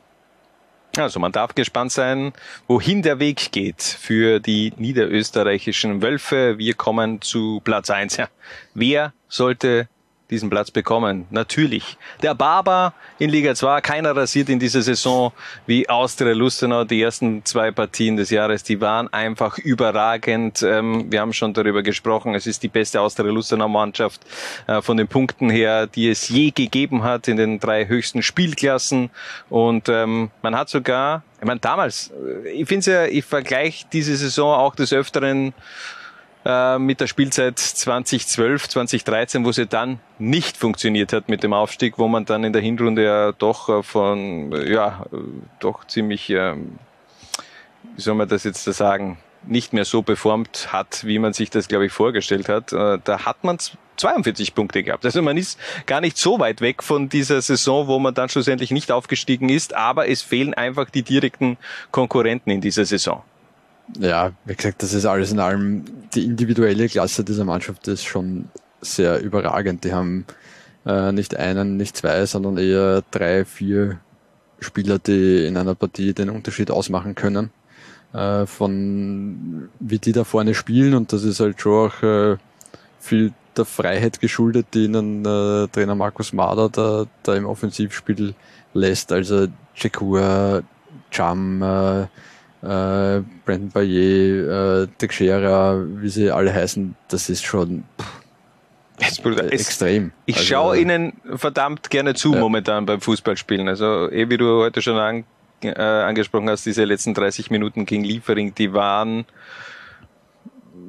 Also man darf gespannt sein, wohin der Weg geht für die niederösterreichischen Wölfe. Wir kommen zu Platz eins. Ja. Wer sollte diesen Platz bekommen? Natürlich der Barber in Liga 2. Keiner rasiert in dieser Saison wie Austria Lustenau. Die ersten zwei Partien des Jahres, die waren einfach überragend. Ähm, wir haben schon darüber gesprochen. Es ist die beste Austria Lustenau Mannschaft äh, von den Punkten her, die es je gegeben hat in den drei höchsten Spielklassen. Und ähm, man hat sogar, ich meine damals, äh, ich finde es ja, ich vergleiche diese Saison auch des Öfteren äh, mit der Spielzeit 2012, 2013, wo sie dann nicht funktioniert hat mit dem Aufstieg, wo man dann in der Hinrunde ja doch äh, von, äh, ja, doch ziemlich, ähm, wie soll man das jetzt da sagen, nicht mehr so performt hat, wie man sich das, glaube ich, vorgestellt hat. Da hat man 42 Punkte gehabt. Also man ist gar nicht so weit weg von dieser Saison, wo man dann schlussendlich nicht aufgestiegen ist, aber es fehlen einfach die direkten Konkurrenten in dieser Saison. Ja, wie gesagt, das ist alles in allem, die individuelle Klasse dieser Mannschaft ist schon sehr überragend. Die haben äh, nicht einen, nicht zwei, sondern eher drei, vier Spieler, die in einer Partie den Unterschied ausmachen können. Äh, von wie die da vorne spielen und das ist halt schon auch äh, viel der Freiheit geschuldet, die ihnen äh, Trainer Markus Mader da, da im Offensivspiel lässt. Also Chekua, Cham, äh, äh, Brandon Bayer, äh, Teixeira, wie sie alle heißen, das ist schon Bruder, es, extrem. Ich Also, schaue Ihnen verdammt gerne zu Ja. momentan beim Fußballspielen. Also, eh wie du heute schon an, äh, angesprochen hast, diese letzten 30 Minuten gegen Liefering, die waren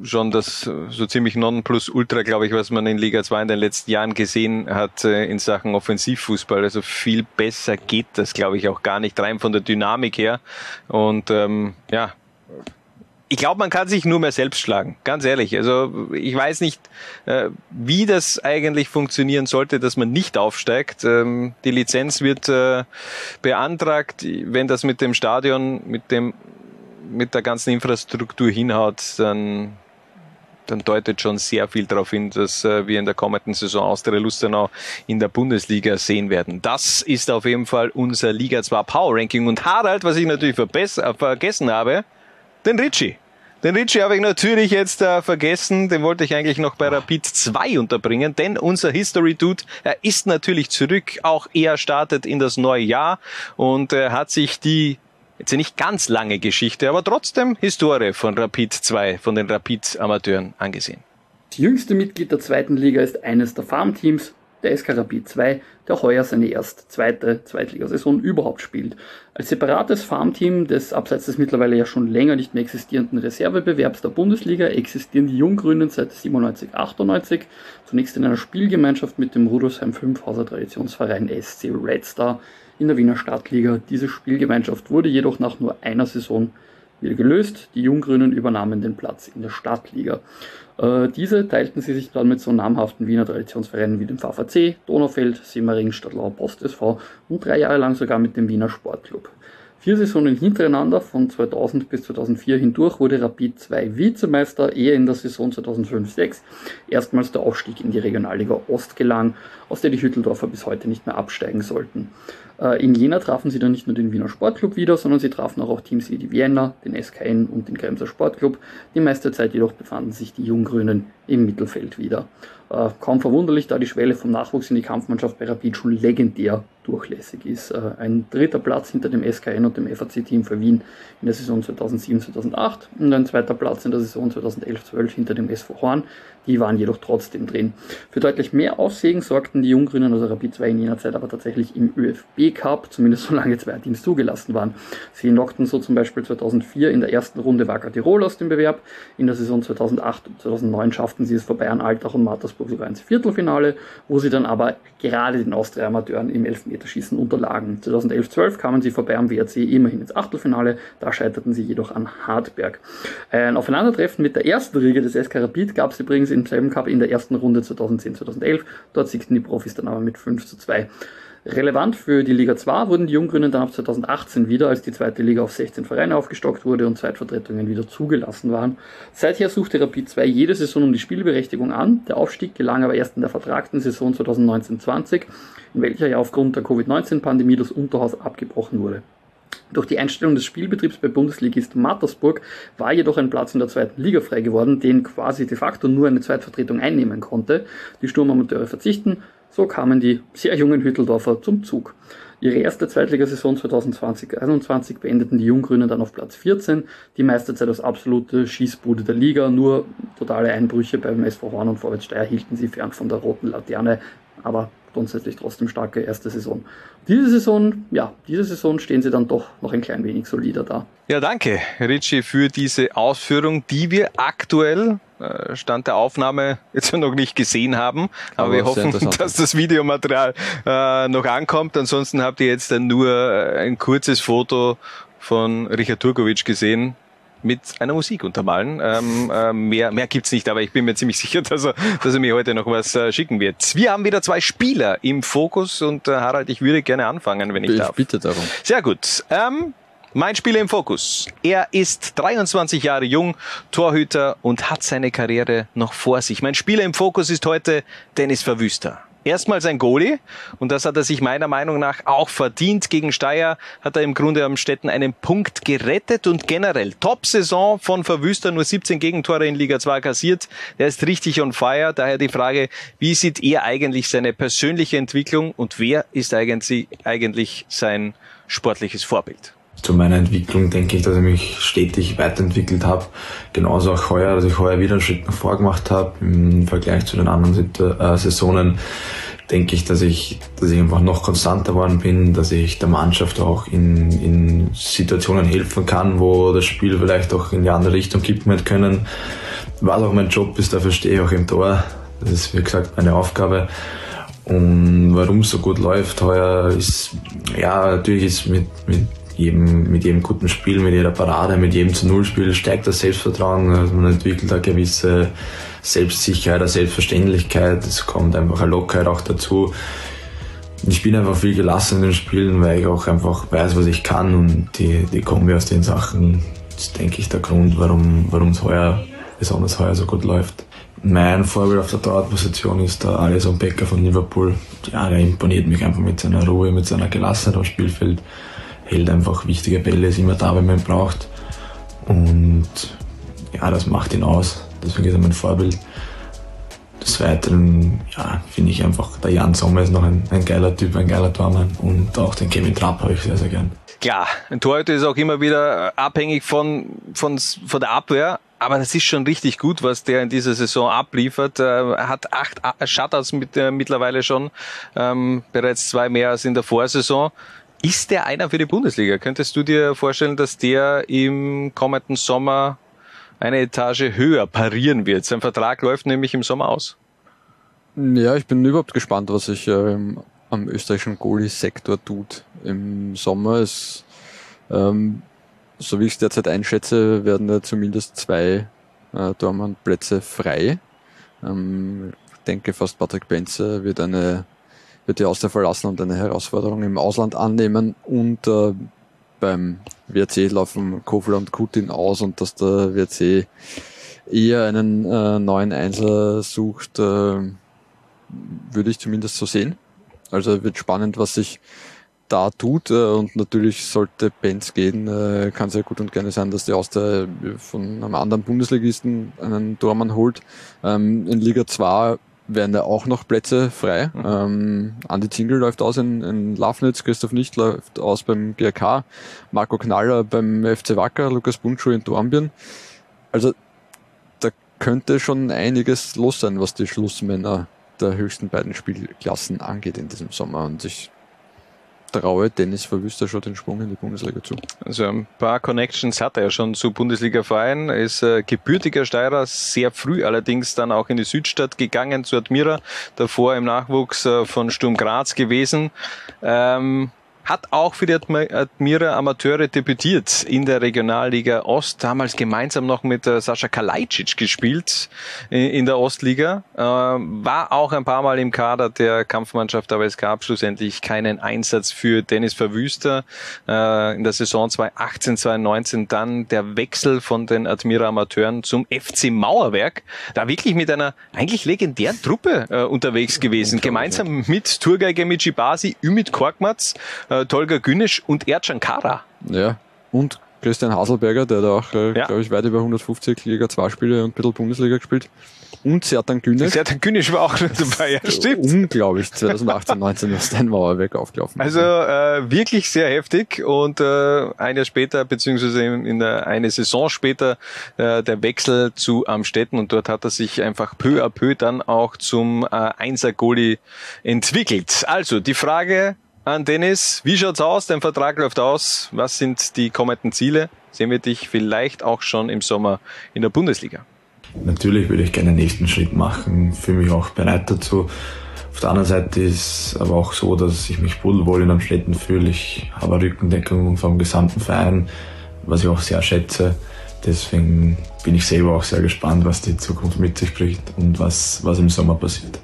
schon das so ziemlich Nonplusultra, glaube ich, was man in Liga 2 in den letzten Jahren gesehen hat äh, in Sachen Offensivfußball. Also viel besser geht das, glaube ich, auch gar nicht rein von der Dynamik her. Und ähm, ja, ich glaube, man kann sich nur mehr selbst schlagen, ganz ehrlich. Also ich weiß nicht, äh, wie das eigentlich funktionieren sollte, dass man nicht aufsteigt. Ähm, die Lizenz wird äh, beantragt, wenn das mit dem Stadion, mit dem, mit der ganzen Infrastruktur hinhaut, dann dann deutet schon sehr viel darauf hin, dass äh, wir in der kommenden Saison Austria Lustenau in der Bundesliga sehen werden. Das ist auf jeden Fall unser Liga 2 Power Ranking. Und Harald, was ich natürlich vergessen habe, den Ritchie. Den Ritchie habe ich natürlich jetzt äh, vergessen, den wollte ich eigentlich noch bei Rapid 2 unterbringen, denn unser History Dude, er ist natürlich zurück, auch er startet in das neue Jahr und äh, hat sich die jetzt nicht ganz lange Geschichte, aber trotzdem Historie von Rapid 2, von den Rapid Amateuren angesehen. Das jüngste Mitglied der zweiten Liga ist eines der Farmteams, der SK Rapid 2, der heuer seine erst zweite Zweitligasaison überhaupt spielt. Als separates Farmteam des abseits des mittlerweile ja schon länger nicht mehr existierenden Reservebewerbs der Bundesliga existieren die Junggrünen seit 97, 98, zunächst in einer Spielgemeinschaft mit dem Rudolfsheim 5 Hauser Traditionsverein SC Red Star in der Wiener Stadtliga. Diese Spielgemeinschaft wurde jedoch nach nur einer Saison wieder gelöst. Die Junggrünen übernahmen den Platz in der Stadtliga. Äh, diese teilten sie sich dann mit so namhaften Wiener Traditionsvereinen wie dem VVC, Donaufeld, Simmering, Stadtlau Post SV und drei Jahre lang sogar mit dem Wiener Sportclub. Vier Saisonen hintereinander von 2000 bis 2004 hindurch wurde Rapid 2 Vizemeister, ehe in der Saison 2005-6 erstmals der Aufstieg in die Regionalliga Ost gelang, aus der die Hütteldorfer bis heute nicht mehr absteigen sollten. Äh, in Jena trafen sie dann nicht nur den Wiener Sportclub wieder, sondern sie trafen auch, auch Teams wie die Vienna, den SKN und den Kremser Sportclub. Die meiste Zeit jedoch befanden sich die Junggrünen im Mittelfeld wieder. Äh, kaum verwunderlich, da die Schwelle vom Nachwuchs in die Kampfmannschaft bei Rapid schon legendär durchlässig ist. Äh, ein dritter Platz hinter dem SKN und dem FAC-Team für Wien in der Saison 2007-2008 und ein zweiter Platz in der Saison 2011-12 hinter dem SV Horn. Die waren jedoch trotzdem drin. Für deutlich mehr Aufsehen sorgten die Junggrünen, also Rapid 2 in jener Zeit, aber tatsächlich im ÖFB Cup, zumindest solange zwei Teams zugelassen waren. Sie knockten so zum Beispiel 2004 in der ersten Runde Wacker Tirol aus dem Bewerb. In der Saison 2008 und 2009 schafften sie es vorbei an Altach und Mattersburg sogar ins Viertelfinale, wo sie dann aber gerade den Austria-Amateuren im Elfmeterschießen unterlagen. 2011-12 kamen sie vorbei am WRC immerhin ins Achtelfinale, da scheiterten sie jedoch an Hartberg. Ein Aufeinandertreffen mit der ersten Riege des SK Rapid gab es übrigens im selben Cup in der ersten Runde 2010-2011. Dort siegten die Profis dann aber mit 5 zu 2. Relevant für die Liga 2 wurden die Junggrünen dann ab 2018 wieder, als die zweite Liga auf 16 Vereine aufgestockt wurde und Zweitvertretungen wieder zugelassen waren. Seither suchte Rapid 2 jede Saison um die Spielberechtigung an. Der Aufstieg gelang aber erst in der vertragten Saison 2019-20, in welcher ja aufgrund der Covid-19-Pandemie das Unterhaus abgebrochen wurde. Durch die Einstellung des Spielbetriebs bei Bundesligist Mattersburg war jedoch ein Platz in der zweiten Liga frei geworden, den quasi de facto nur eine Zweitvertretung einnehmen konnte. Die Sturmamateure verzichten, so kamen die sehr jungen Hütteldorfer zum Zug. Ihre erste Zweitligasaison 2020-21 beendeten die Junggrünen dann auf Platz 14, die meiste Zeit als absolute Schießbude der Liga, nur totale Einbrüche beim SV Horn und Vorwärts Steyr hielten sie fern von der roten Laterne, aber grundsätzlich trotzdem starke erste Saison. Diese Saison, ja, diese Saison stehen sie dann doch noch ein klein wenig solider da. Ja, danke, Richie, für diese Ausführung, die wir aktuell Stand der Aufnahme jetzt noch nicht gesehen haben. Aber, aber wir hoffen, dass das Videomaterial äh, noch ankommt. Ansonsten habt ihr jetzt dann nur äh, ein kurzes Foto von Richard Turkovic gesehen, mit einer Musik untermalen. Ähm, äh, mehr mehr gibt's nicht, aber ich bin mir ziemlich sicher, dass er, dass er mir heute noch was äh, schicken wird. Wir haben wieder zwei Spieler im Fokus und äh, Harald, ich würde gerne anfangen, wenn ich, ich darf. bitte darum. Sehr gut. Ähm, mein Spieler im Fokus. Er ist 23 Jahre jung, Torhüter und hat seine Karriere noch vor sich. Mein Spieler im Fokus ist heute Dennis Verwüster erstmals ein Goalie und das hat er sich meiner Meinung nach auch verdient. Gegen Steyr hat er im Grunde am Städten einen Punkt gerettet und generell Top-Saison von Verwüster, nur 17 Gegentore in Liga 2 kassiert. Der ist richtig on fire. Daher die Frage, wie sieht er eigentlich seine persönliche Entwicklung und wer ist eigentlich, eigentlich sein sportliches Vorbild? Zu meiner Entwicklung denke ich, dass ich mich stetig weiterentwickelt habe. Genauso auch heuer, dass ich heuer wieder einen Schritt nach vor gemacht habe im Vergleich zu den anderen äh, Saisonen. Denke ich, dass ich, dass ich einfach noch konstanter geworden bin, dass ich der Mannschaft auch in, in Situationen helfen kann, wo das Spiel vielleicht auch in die andere Richtung kippen hätte können. was auch mein Job ist, dafür stehe ich auch im Tor. Das ist, wie gesagt, meine Aufgabe. Und warum es so gut läuft heuer ist, ja, natürlich ist mit, mit jedem, mit jedem guten Spiel, mit jeder Parade, mit jedem zu Null Spiel steigt das Selbstvertrauen. Also man entwickelt eine gewisse Selbstsicherheit, eine Selbstverständlichkeit. Es kommt einfach eine Lockerheit auch dazu. Ich bin einfach viel gelassen in den Spielen, weil ich auch einfach weiß, was ich kann und die, die Kombi aus den Sachen ist, denke ich, der Grund, warum es heuer, besonders heuer so gut läuft. Mein Vorbild auf der Torwartposition ist der Alisson Becker von Liverpool. Ja, der imponiert mich einfach mit seiner Ruhe, mit seiner Gelassenheit am Spielfeld. Hält einfach wichtige Bälle, ist immer da, wenn man ihn braucht. Und ja, das macht ihn aus. Deswegen ist er mein Vorbild. Des Weiteren, ja, finde ich einfach, der Jan Sommer ist noch ein, ein geiler Typ, ein geiler Tormann. Und auch den Kevin Trapp habe ich sehr, sehr gern. Klar, ein Torhüter ist auch immer wieder abhängig von, von, von der Abwehr. Aber das ist schon richtig gut, was der in dieser Saison abliefert. Er hat acht Shutouts mit, äh, mittlerweile schon, ähm, bereits zwei mehr als in der Vorsaison. Ist der einer für die Bundesliga? Könntest du dir vorstellen, dass der im kommenden Sommer eine Etage höher parieren wird? Sein Vertrag läuft nämlich im Sommer aus. Ja, ich bin überhaupt gespannt, was sich ähm, am österreichischen Goalie-Sektor tut im Sommer. Es, ähm, so wie ich es derzeit einschätze, werden da zumindest zwei äh, Dortmund-Plätze frei. Ähm, ich denke fast Patrick Benzer wird eine wird die Austria verlassen und eine Herausforderung im Ausland annehmen und äh, beim WRC laufen Kofler und Kutin aus und dass der WRC eher einen äh, neuen Einser sucht, äh, würde ich zumindest so sehen. Also wird spannend, was sich da tut. Äh, und natürlich sollte Benz gehen, äh, kann sehr gut und gerne sein, dass die Austria von einem anderen Bundesligisten einen Tormann holt. Ähm, in Liga 2 werden da auch noch Plätze frei. Mhm. Ähm, Andi Zingel läuft aus in, in Lafnitz, Christoph Nicht läuft aus beim GRK, Marco Knaller beim FC Wacker, Lukas Buntschuh in Dornbirn. Also da könnte schon einiges los sein, was die Schlussmänner der höchsten beiden Spielklassen angeht in diesem Sommer. Und ich traue Dennis Verwüster schon den Sprung in die Bundesliga zu. Also ein paar Connections hat er ja schon zu Bundesliga-Vereinen. Er ist äh, gebürtiger Steirer, sehr früh allerdings dann auch in die Südstadt gegangen zu Admira, davor im Nachwuchs äh, von Sturm Graz gewesen. Ähm, hat auch für die Admira Amateure debütiert in der Regionalliga Ost, damals gemeinsam noch mit äh, Sascha Kalajdzic gespielt in der Ostliga, äh, war auch ein paar Mal im Kader der Kampfmannschaft, aber es gab schlussendlich keinen Einsatz für Dennis Verwüster. Äh, in der Saison 2018, 2019 dann der Wechsel von den Admira Amateuren zum FC Mauerwerk, da wirklich mit einer eigentlich legendären Truppe unterwegs gewesen, gemeinsam mit Tourgeiger Michibasi, Ümit Korkmaz, äh, Tolga Günisch und Erdschan Kara. Ja, und Christian Haselberger, der da auch, äh, ja. glaube ich, weit über 150 Liga 2 Spiele und ein bisschen Bundesliga gespielt. Und Sertan Günisch. Sertan Günisch war auch dabei, ja, stimmt. Unglaublich, 2018, 19 ist ein Mauerwerk aufgelaufen. Also äh, wirklich sehr heftig und äh, ein Jahr später, beziehungsweise in, in der, eine Saison später, äh, der Wechsel zu Amstetten und dort hat er sich einfach peu à peu dann auch zum äh, Einser-Goli entwickelt. Also die Frage, an Dennis. Wie schaut's aus? Dein Vertrag läuft aus. Was sind die kommenden Ziele? Sehen wir dich vielleicht auch schon im Sommer in der Bundesliga? Natürlich würde ich gerne den nächsten Schritt machen, fühle mich auch bereit dazu. Auf der anderen Seite ist aber auch so, dass ich mich pudelwohl in Amstetten fühle. Ich habe Rückendeckung vom gesamten Verein, was ich auch sehr schätze. Deswegen bin ich selber auch sehr gespannt, was die Zukunft mit sich bringt und was, was im Sommer passiert.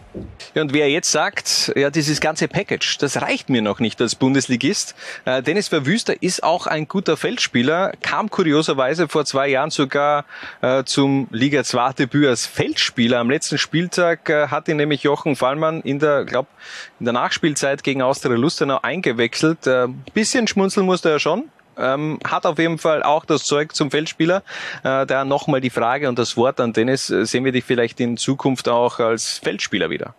Ja, und wer jetzt sagt, ja, dieses ganze Package, das reicht mir noch nicht als Bundesligist. Äh, Dennis Verwüster ist auch ein guter Feldspieler, kam kurioserweise vor zwei Jahren sogar äh, zum Liga 2 Debüt als Feldspieler. Am letzten Spieltag äh, hat ihn nämlich Jochen Fallmann in der, glaub, in der Nachspielzeit gegen Austria Lustenau eingewechselt. Äh, bisschen schmunzeln musste er schon, ähm, hat auf jeden Fall auch das Zeug zum Feldspieler. Äh, da nochmal die Frage und das Wort an Dennis. Äh, sehen wir dich vielleicht in Zukunft auch als Feldspieler wieder?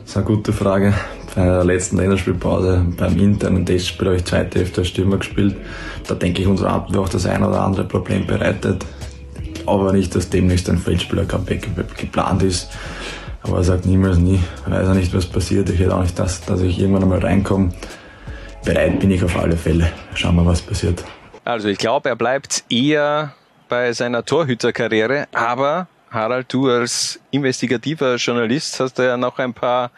Das ist eine gute Frage. Bei der letzten Länderspielpause beim internen Testspiel habe ich zweite als Stürmer gespielt. Da denke ich, unsere Abwehr auch das ein oder andere Problem bereitet. Glaube nicht, dass demnächst ein Feldspieler-Comeback geplant ist. Aber er sagt niemals nie. Ich weiß auch nicht, was passiert. Ich hätte auch nicht das, dass ich irgendwann einmal reinkomme bereit bin ich auf alle Fälle. Schauen wir, was passiert. Also ich glaube, er bleibt eher bei seiner Torhüterkarriere, aber Harald, du als investigativer Journalist hast ja noch ein paar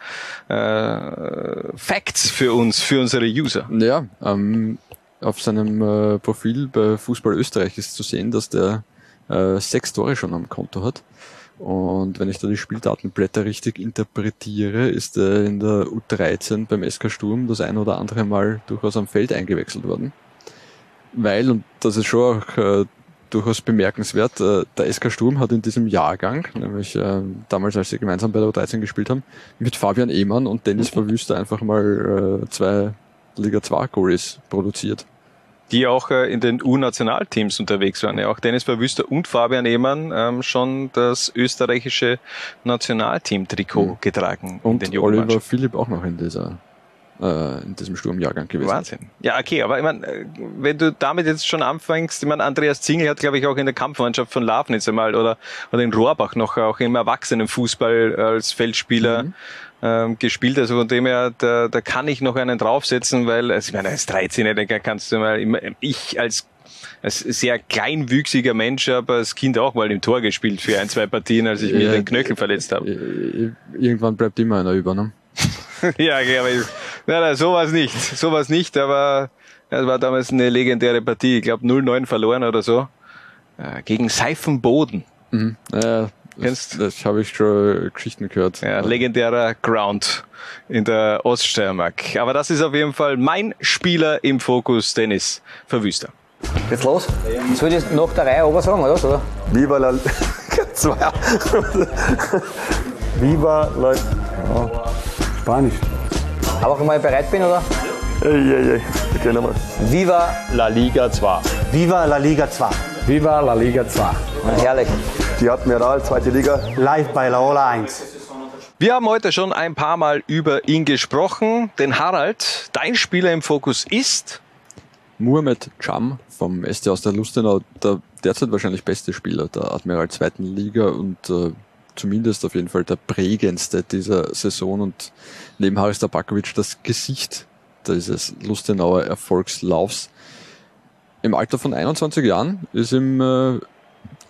äh, Facts für uns, für unsere User. Ja, ähm, auf seinem äh, Profil bei Fußball Österreich ist zu sehen, dass der äh, sechs Tore schon am Konto hat. Und wenn ich da die Spieldatenblätter richtig interpretiere, ist er in der U13 beim SK Sturm das ein oder andere Mal durchaus am Feld eingewechselt worden. Weil, und das ist schon auch äh, durchaus bemerkenswert, äh, der SK Sturm hat in diesem Jahrgang, nämlich äh, damals als sie gemeinsam bei der U13 gespielt haben, mit Fabian Ehmann und Dennis Verwüster einfach mal äh, zwei Liga 2 Goalies produziert die auch in den U-Nationalteams unterwegs waren. Ja, auch Dennis Verwüster und Fabian Ehmann ähm, schon das österreichische Nationalteam-Trikot mhm. getragen. Und Oliver Philipp auch noch in dieser äh, in diesem Sturmjahrgang gewesen. Wahnsinn. Ja, okay, aber ich meine, äh, wenn du damit jetzt schon anfängst, ich meine, Andreas Zingel hat, glaube ich, auch in der Kampfmannschaft von Lafnitz einmal oder, oder in Rohrbach noch auch im Erwachsenenfußball als Feldspieler mhm ähm, gespielt. Also von dem her, da, da kann ich noch einen draufsetzen, weil, also ich meine, als 13-Jähriger kannst du mal, ich als als sehr kleinwüchsiger Mensch habe als Kind auch mal im Tor gespielt für ein, zwei Partien, als ich mir ja, den Knöchel verletzt habe. Irgendwann bleibt immer einer über, ne? ja, aber ich, nein, nein, sowas nicht. Sowas nicht, aber es war damals eine legendäre Partie. Ich glaube 0-9 verloren oder so. Äh, gegen Seifenboden. Mhm. Ja, Kennst? Das, das habe ich schon Geschichten gehört. Ja, legendärer Ground in der Oststeiermark. Aber das ist auf jeden Fall mein Spieler im Fokus, Dennis Verwüster. Geht's los? Soll ich nach der Reihe ober sagen, oder? oder? Viva la... Zwei. Viva la... Ja. Spanisch. Aber wenn ich bereit bin, oder? Ey. Okay, nochmal. Viva la Liga 2. Viva la Liga 2. Viva la Liga 2. Herrlich die Admiral, zweite Liga. Live bei Laola 1. Wir haben heute schon ein paar Mal über ihn gesprochen, denn Harald, dein Spieler im Fokus ist Muhammad Cham vom SC aus der Lustenau, der derzeit wahrscheinlich beste Spieler der Admiral zweiten Liga und äh, zumindest auf jeden Fall der prägendste dieser Saison und neben Haris Tabakovic das Gesicht dieses Lustenauer Erfolgslaufs. Im Alter von 21 Jahren ist ihm äh,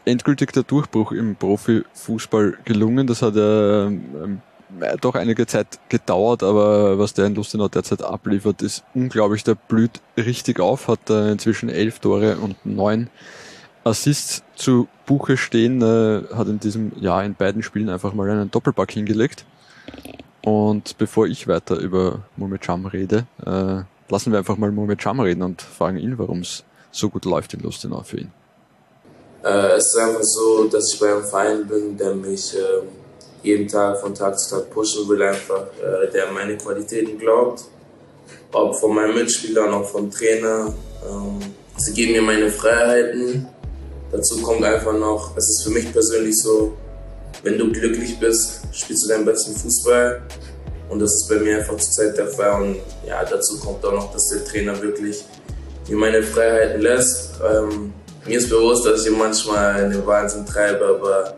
endgültig der Durchbruch im Profifußball gelungen. Das hat ja ähm, doch einige Zeit gedauert, aber was der in Lustenau derzeit abliefert, ist unglaublich. Der blüht richtig auf, hat äh, inzwischen elf Tore und neun Assists zu Buche stehen, äh, hat in diesem Jahr in beiden Spielen einfach mal einen Doppelpack hingelegt. Und bevor ich weiter über Muhammad Cham rede, äh, lassen wir einfach mal Muhammad Cham reden und fragen ihn, warum es so gut läuft in Lustenau für ihn. Äh, es ist einfach so, dass ich bei einem Verein bin, der mich äh, jeden Tag von Tag zu Tag pushen will, einfach, äh, der an meine Qualitäten glaubt. Ob von meinen Mitspielern, auch vom Trainer. Ähm, sie geben mir meine Freiheiten. Dazu kommt einfach noch, es ist für mich persönlich so, wenn du glücklich bist, spielst du deinen besten Fußball. Und das ist bei mir einfach zurzeit der Fall. Und ja, dazu kommt auch noch, dass der Trainer wirklich mir meine Freiheiten lässt. Ähm, mir ist bewusst, dass ich ihn manchmal in den Wahnsinn treibe, aber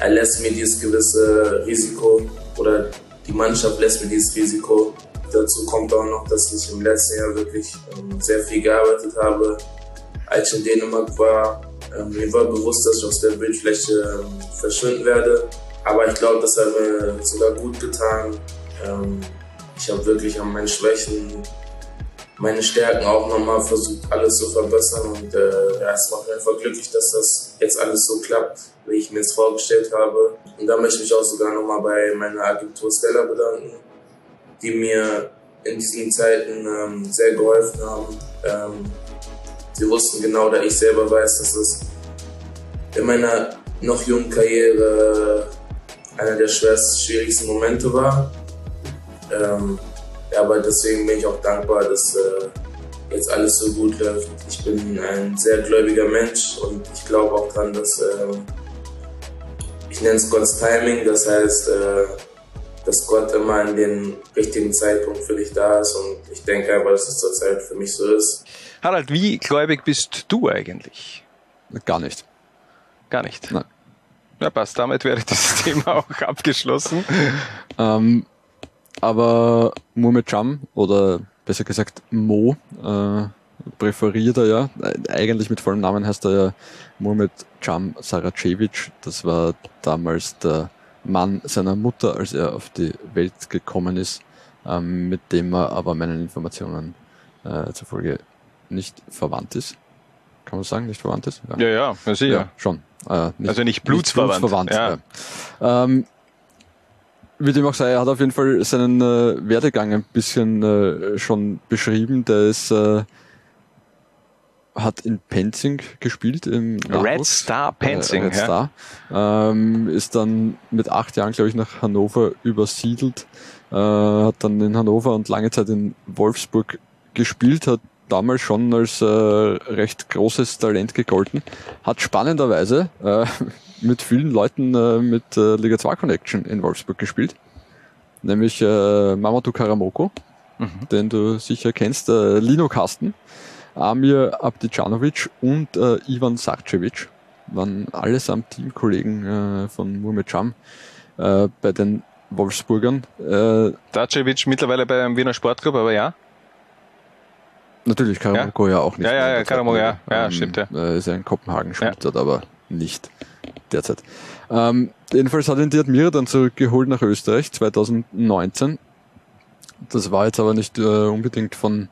er lässt mir dieses gewisse Risiko oder die Mannschaft lässt mir dieses Risiko. Dazu kommt auch noch, dass ich im letzten Jahr wirklich ähm, sehr viel gearbeitet habe. Als ich in Dänemark war, ähm, mir war bewusst, dass ich aus der Bildfläche ähm, verschwinden werde. Aber ich glaube, das hat mir sogar gut getan. Ähm, ich habe wirklich an meinen Schwächen meine Stärken auch nochmal versucht, alles zu verbessern. Und äh, ja, es macht mich einfach glücklich, dass das jetzt alles so klappt, wie ich mir es vorgestellt habe. Und da möchte ich mich auch sogar nochmal bei meiner Agentur Stella bedanken, die mir in diesen Zeiten ähm, sehr geholfen haben. Ähm, sie wussten genau, da ich selber weiß, dass es in meiner noch jungen Karriere einer der schwierigsten Momente war. Ähm, aber deswegen bin ich auch dankbar, dass äh, jetzt alles so gut läuft. Ich bin ein sehr gläubiger Mensch und ich glaube auch daran, dass äh, ich nenne es Gottes Timing, das heißt, äh, dass Gott immer an den richtigen Zeitpunkt für dich da ist und ich denke einfach, dass es zurzeit für mich so ist. Harald, wie gläubig bist du eigentlich? Gar nicht. Gar nicht? Nein. Ja, passt. Damit wäre das Thema auch abgeschlossen. Ähm, aber Muhammad Cham oder besser gesagt Mo äh, präferiert er ja. Eigentlich mit vollem Namen heißt er ja Muhammad Cam Saracevic. Das war damals der Mann seiner Mutter, als er auf die Welt gekommen ist, ähm, mit dem er aber meinen Informationen äh, zufolge nicht verwandt ist. Kann man sagen, nicht verwandt ist? Ja, ja, ja sicher. Ja, schon. Äh, nicht, also nicht blutsverwandt. Nicht blutsverwandt ja. Ähm, wie dem auch sei, er hat auf jeden Fall seinen äh, Werdegang ein bisschen äh, schon beschrieben. Der ist äh, hat in Penzing gespielt im Nachwuchs. Red Star Penzing, äh, Red Star. Ähm, ist dann mit acht Jahren, glaube ich, nach Hannover übersiedelt. Äh, hat dann in Hannover und lange Zeit in Wolfsburg gespielt, hat damals schon als äh, recht großes Talent gegolten. Hat spannenderweise äh, mit vielen Leuten äh, mit äh, Liga 2 Connection in Wolfsburg gespielt. Nämlich äh, Mamadou Karamoko, mhm. den du sicher kennst, äh, Lino Kasten, Amir Abdijanovic und äh, Ivan Sarcevic waren allesamt Teamkollegen äh, von Murmed Cham äh, bei den Wolfsburgern. Äh, Sarcevic mittlerweile beim Wiener Sportclub, aber ja. Natürlich, Karamoko ja, ja auch nicht. Ja, ja, ja, Karamoko, ja, ja, ähm, stimmt, ja. Äh, ist ja in Kopenhagen spielt ja. aber nicht derzeit. Ähm, jedenfalls hat ihn die Admira dann zurückgeholt nach Österreich 2019. Das war jetzt aber nicht äh, unbedingt von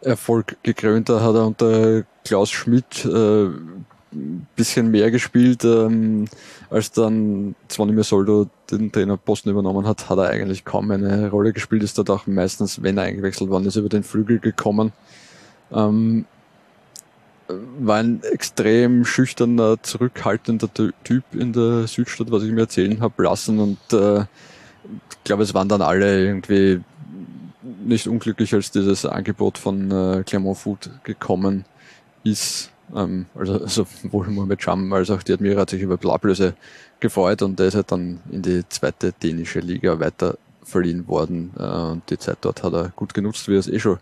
Erfolg gekrönt. Da hat er unter Klaus Schmidt äh, bisschen mehr gespielt, ähm, als dann Zvonimir Soldo den Trainerposten übernommen hat, hat er eigentlich kaum eine Rolle gespielt, ist dort auch meistens, wenn er eingewechselt worden ist, über den Flügel gekommen. Ähm, war ein extrem schüchterner, zurückhaltender Typ in der Südstadt, was ich mir erzählen habe lassen. Und äh, ich glaube, es waren dann alle irgendwie nicht unglücklich, als dieses Angebot von äh, Clermont Food gekommen ist. Ähm, also sowohl Mohamed Cham als auch die Admira hat sich über Blablöse gefreut und der ist halt dann in die zweite dänische Liga weiter verliehen worden. Äh, und die Zeit dort hat er gut genutzt, wie er es eh schon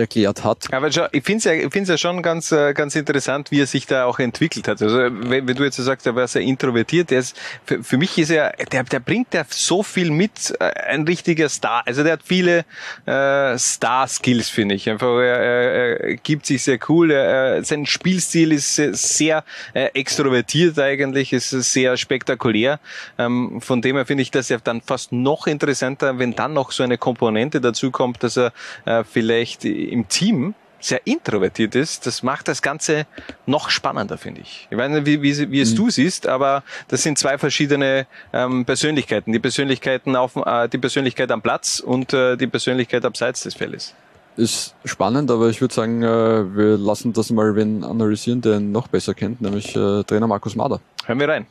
erklärt hat. Aber ich finde es ja, ich find's ja schon ganz, äh, ganz interessant, wie er sich da auch entwickelt hat. Also wenn, wenn du jetzt sagst, er war sehr introvertiert, der ist, für, für mich ist er, der, der bringt ja so viel mit, äh, ein richtiger Star. Also der hat viele äh, Star-Skills, finde ich. Einfach, er, er, er gibt sich sehr cool. Er, sein Spielstil ist sehr äh, extrovertiert eigentlich, ist sehr spektakulär. Ähm, von dem her finde ich das ja dann fast noch interessanter, wenn dann noch so eine Komponente dazu kommt, dass er äh, vielleicht im Team sehr introvertiert ist, das macht das Ganze noch spannender, finde ich. Ich weiß nicht, wie, wie, wie es mhm. du siehst, aber das sind zwei verschiedene ähm, Persönlichkeiten. Die Persönlichkeiten auf, äh, die Persönlichkeit am Platz und äh, die Persönlichkeit abseits des Feldes. Ist spannend, aber ich würde sagen, äh, wir lassen das mal wen analysieren, der ihn noch besser kennt, nämlich äh, Trainer Markus Mader. Hören wir rein.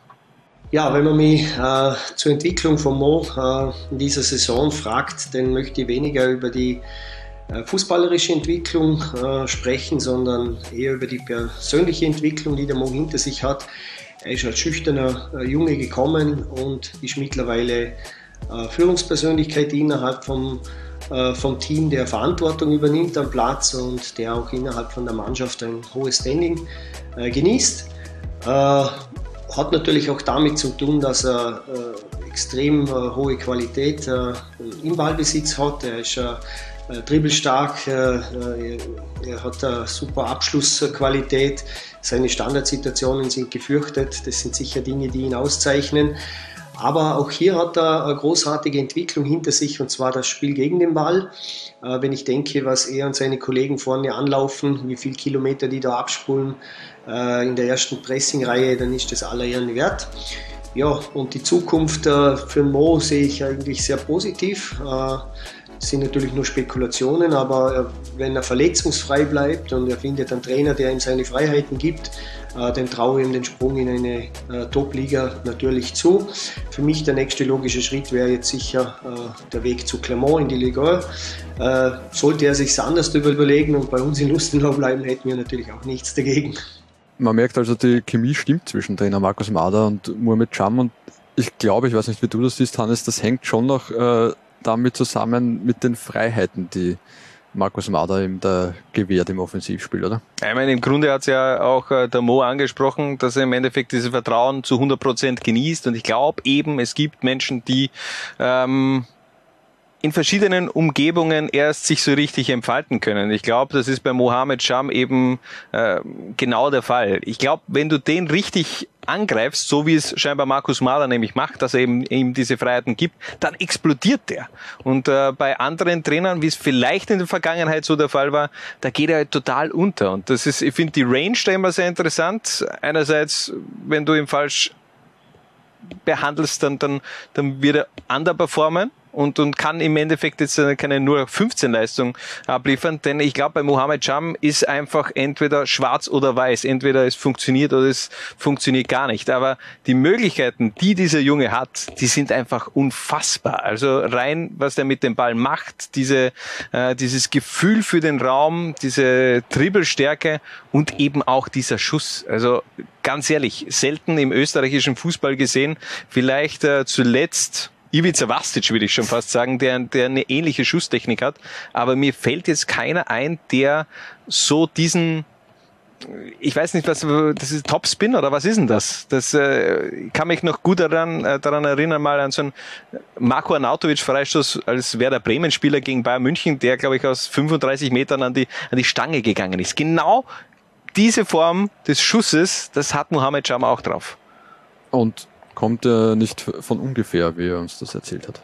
Ja, wenn man mich äh, zur Entwicklung von Mo äh, in dieser Saison fragt, dann möchte ich weniger über die fußballerische Entwicklung äh, sprechen, sondern eher über die persönliche Entwicklung, die der Mo hinter sich hat. Er ist als schüchterner äh, Junge gekommen und ist mittlerweile Führungspersönlichkeit innerhalb vom, vom Team, der Verantwortung übernimmt am Platz und der auch innerhalb von der Mannschaft ein hohes Standing genießt. Hat natürlich auch damit zu tun, dass er extrem hohe Qualität im Ballbesitz hat. Er ist äh, dribbelstark, äh, äh, er hat eine super Abschlussqualität, seine Standardsituationen sind gefürchtet, das sind sicher Dinge, die ihn auszeichnen. Aber auch hier hat er eine großartige Entwicklung hinter sich und zwar das Spiel gegen den Ball. Wenn ich denke, was er und seine Kollegen vorne anlaufen, wie viele Kilometer die da abspulen in der ersten Pressingreihe, dann ist das aller Ehren wert. Ja, und die Zukunft für Mo sehe ich eigentlich sehr positiv. Sind natürlich nur Spekulationen, aber wenn er verletzungsfrei bleibt und er findet einen Trainer, der ihm seine Freiheiten gibt, äh, dann traue ich ihm den Sprung in eine äh, Top-Liga natürlich zu. Für mich der nächste logische Schritt wäre jetzt sicher äh, der Weg zu Clermont in die Liga. Sollte er sich anders überlegen und bei uns in Lustenau bleiben, hätten wir natürlich auch nichts dagegen. Man merkt also, die Chemie stimmt zwischen Trainer Markus Mader und Mohamed Cham und ich glaube, ich weiß nicht, wie du das siehst, Hannes, das hängt schon noch äh, damit zusammen mit den Freiheiten, die Markus Mader ihm da gewährt im Offensivspiel, oder? Ich meine, im Grunde hat es ja auch äh, der Mo angesprochen, dass er im Endeffekt dieses Vertrauen zu 100 Prozent genießt und ich glaube eben, es gibt Menschen, die ähm, in verschiedenen Umgebungen erst sich so richtig entfalten können. Ich glaube, das ist bei Mohamed Sham eben äh, genau der Fall. Ich glaube, wenn du den richtig angreifst, so wie es scheinbar Markus Mahler nämlich macht, dass er eben ihm diese Freiheiten gibt, dann explodiert der. Und äh, bei anderen Trainern, wie es vielleicht in der Vergangenheit so der Fall war, da geht er halt total unter. Und das ist, ich finde die Range da immer sehr interessant. Einerseits, wenn du ihn falsch behandelst, dann, dann, dann wird er underperformen und, und kann im Endeffekt jetzt keine nur 15 Leistung abliefern, denn ich glaube, bei Mohamed Cham ist einfach entweder schwarz oder weiß, entweder es funktioniert oder es funktioniert gar nicht. Aber die Möglichkeiten, die dieser Junge hat, die sind einfach unfassbar. Also rein, was er mit dem Ball macht, diese, äh, dieses Gefühl für den Raum, diese Dribbelstärke und eben auch dieser Schuss. Also ganz ehrlich, selten im österreichischen Fußball gesehen. Vielleicht äh, zuletzt Ivica Vastic, würde ich schon fast sagen, der, der eine ähnliche Schusstechnik hat. Aber mir fällt jetzt keiner ein, der so diesen ich weiß nicht, was das ist Topspin oder was ist denn das? Das äh, kann mich noch gut daran, äh, daran erinnern, mal an so einen Marco Arnautovic Freistoß als Werder Bremen Spieler gegen Bayern München, der glaube ich aus 35 Metern an die an die Stange gegangen ist. Genau diese Form des Schusses, das hat Mohamed Jam auch drauf. Und kommt er nicht von ungefähr, wie er uns das erzählt hat.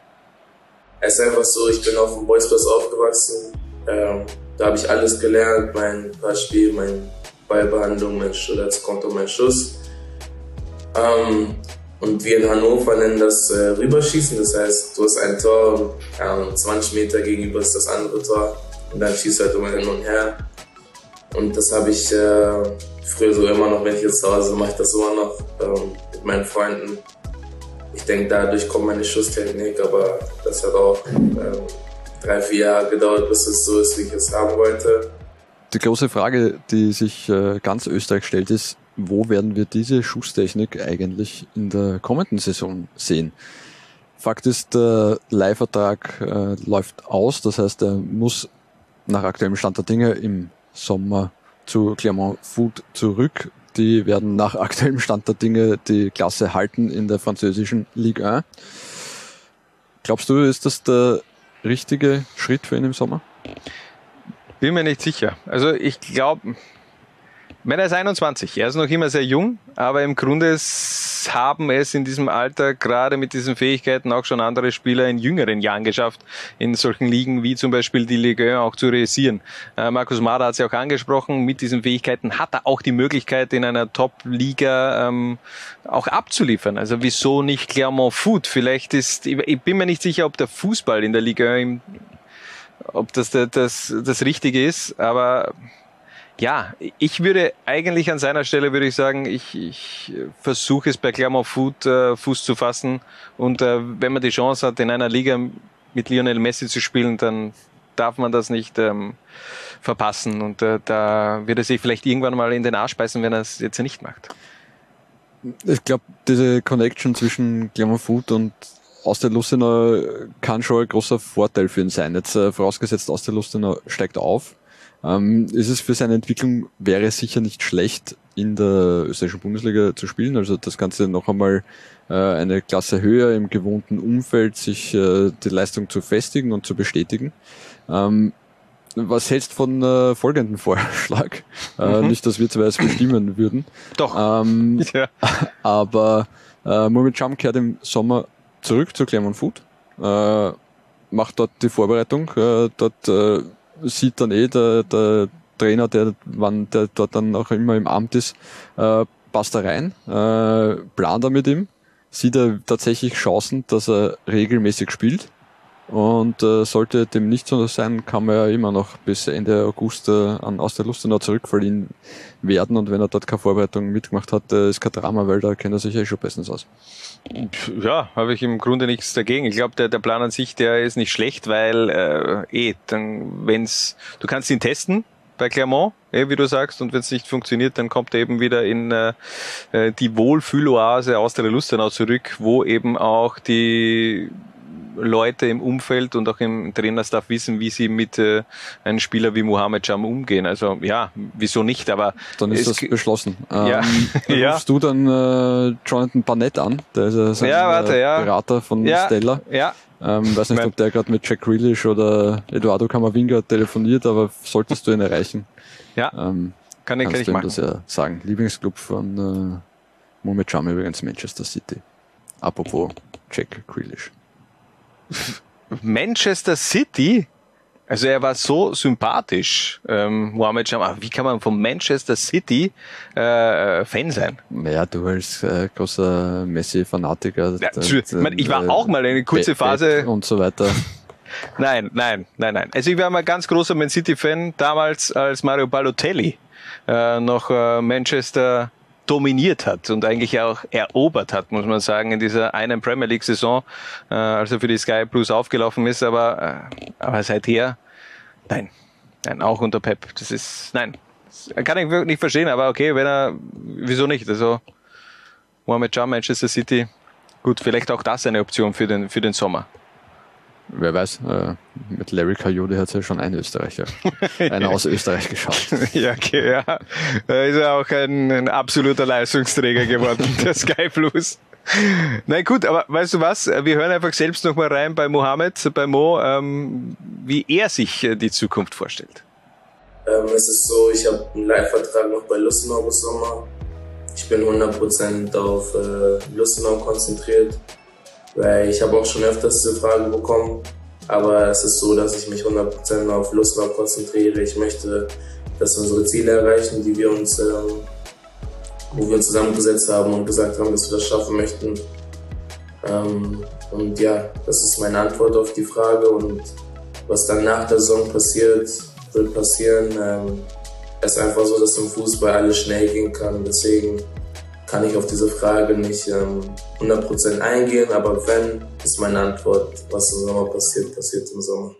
Es ist einfach so, ich bin auf dem Bolzplatz aufgewachsen. Ähm, da habe ich alles gelernt, mein Passspiel, meine Ballbehandlung, mein Konto, mein Schuss. Ähm, und wir in Hannover nennen das äh, Rüberschießen. Das heißt, du hast ein Tor, ja, 20 Meter gegenüber ist das andere Tor. Und dann schießt du halt immer hin und her. Und das habe ich äh, früher so immer noch, wenn ich jetzt zu Hause mache ich das immer noch. Ähm, meinen Freunden. Ich denke, dadurch kommt meine Schusstechnik, aber das hat auch ähm, drei, vier Jahre gedauert, bis es so ist, wie ich es haben wollte. Die große Frage, die sich äh, ganz Österreich stellt, ist, wo werden wir diese Schusstechnik eigentlich in der kommenden Saison sehen? Fakt ist, der Leihvertrag äh, läuft aus, das heißt, er muss nach aktuellem Stand der Dinge im Sommer zu Clermont Food zurück. Die werden nach aktuellem Stand der Dinge die Klasse halten in der französischen Ligue 1. Glaubst du, ist das der richtige Schritt für ihn im Sommer? Bin mir nicht sicher. Also ich glaube, wenn er ist 21, er ist noch immer sehr jung, aber im Grunde haben es in diesem Alter gerade mit diesen Fähigkeiten auch schon andere Spieler in jüngeren Jahren geschafft, in solchen Ligen wie zum Beispiel die Ligue 1 auch zu realisieren. Äh, Markus Mader hat es ja auch angesprochen, mit diesen Fähigkeiten hat er auch die Möglichkeit, in einer Top-Liga ähm, auch abzuliefern. Also wieso nicht Clermont Foot? Vielleicht ist, ich bin mir nicht sicher, ob der Fußball in der Ligue 1 ob das das, das Richtige ist, aber ja, ich würde eigentlich an seiner Stelle würde ich sagen, ich, ich versuche es bei Clermont Foot äh, Fuß zu fassen und äh, wenn man die Chance hat, in einer Liga mit Lionel Messi zu spielen, dann darf man das nicht ähm, verpassen und äh, da wird er sich vielleicht irgendwann mal in den Arsch beißen, wenn er es jetzt nicht macht. Ich glaube, diese Connection zwischen Clermont Foot und Austria Lustenau kann schon ein großer Vorteil für ihn sein. Jetzt äh, vorausgesetzt, Austria Lustenau steigt auf ähm, ist es für seine Entwicklung, wäre es sicher nicht schlecht, in der österreichischen Bundesliga zu spielen. Also das Ganze noch einmal äh, eine Klasse höher im gewohnten Umfeld, sich äh, die Leistung zu festigen und zu bestätigen. Ähm, was hältst von äh, folgenden Vorschlag? Äh, mhm. Nicht, dass wir zwei es bestimmen würden. Doch. Ähm, ja. Aber äh, Mohamed Cham kehrt im Sommer zurück zu Clermont Food, äh, macht dort die Vorbereitung. Äh, dort äh, sieht dann eh der, der Trainer, der, wann der dort dann auch immer im Amt ist, äh, passt da rein, äh, plant er mit ihm, sieht er tatsächlich Chancen, dass er regelmäßig spielt. Und äh, sollte dem nicht so sein, kann man ja immer noch bis Ende August äh, an aus der Lustenau zurückverliehen werden. Und wenn er dort keine Vorbereitung mitgemacht hat, äh, ist kein Drama, weil da kennt er sich eh schon bestens aus. Ja, habe ich im Grunde nichts dagegen. Ich glaube, der, der Plan an sich, der ist nicht schlecht, weil äh, eh, dann, wenn's, du kannst ihn testen bei Clermont, eh, wie du sagst, und wenn es nicht funktioniert, dann kommt er eben wieder in äh, äh die Wohlfühloase aus der Lustenau zurück, wo eben auch die Leute im Umfeld und auch im Trainerstaff wissen, wie sie mit äh, einem Spieler wie Mohamed Jam umgehen. Also ja, wieso nicht? Aber dann ist das beschlossen. Ja. Ähm, ja. Rufst du dann äh, Jonathan Barnett an, der ist ja sein Ja, warte, äh, ja. Berater von Ja, Stella. ja. Ähm, weiß nicht, ob der gerade mit Jack Grealish oder Eduardo Camavinga telefoniert, aber solltest du ihn erreichen, Ja, ähm, kann ich, kann ich machen. das ja sagen. Lieblingsclub von äh, Mohamed Jam übrigens Manchester City. Apropos Jack Grealish. Manchester City, also er war so sympathisch, ähm, Mohamed Jam. Aber wie kann man von Manchester City äh, Fan sein? Ja, du als äh, großer Messi-Fanatiker. Ja, zu- ich war auch mal eine kurze Pep- Phase- Und so weiter. Nein, nein, nein, nein. Also ich war mal ganz großer Man City-Fan, damals als Mario Balotelli äh, noch äh, Manchester dominiert hat und eigentlich auch erobert hat, muss man sagen, in dieser einen Premier League-Saison, äh, als er für die Sky Blues aufgelaufen ist. Aber, äh, aber seither, nein, nein, auch unter Pep. Das ist, nein, das kann ich wirklich nicht verstehen. Aber okay, wenn er, wieso nicht? Also Mohamed Jam, Manchester City, gut, vielleicht auch das eine Option für den für den Sommer. Wer weiß, äh, mit Larry Kayode hat es ja schon ein Österreicher, einer aus Österreich geschaut. Ja, okay, ja. Er ist ja auch ein, ein absoluter Leistungsträger geworden, der Sky Blues. Na gut, aber weißt du was? Wir hören einfach selbst nochmal rein bei Mohammed, bei Mo, ähm, wie er sich äh, die Zukunft vorstellt. Ähm, es ist so, ich habe einen Live-Vertrag noch bei Lustenau bis Sommer. Ich bin 100% auf äh, Lustenau konzentriert, weil ich habe auch schon öfters diese Frage bekommen. Aber es ist so, dass ich mich 100% auf Lustenau konzentriere. Ich möchte, dass wir unsere Ziele erreichen, die wir uns, ähm, wo wir uns zusammengesetzt haben und gesagt haben, dass wir das schaffen möchten. Ähm, und ja, das ist meine Antwort auf die Frage. Und was dann nach der Saison passiert, wird passieren. Ähm, es ist einfach so, dass im Fußball alles schnell gehen kann. Deswegen kann ich auf diese Frage nicht ähm, 100% eingehen. Aber wenn, ist meine Antwort, was im Sommer passiert, passiert im Sommer.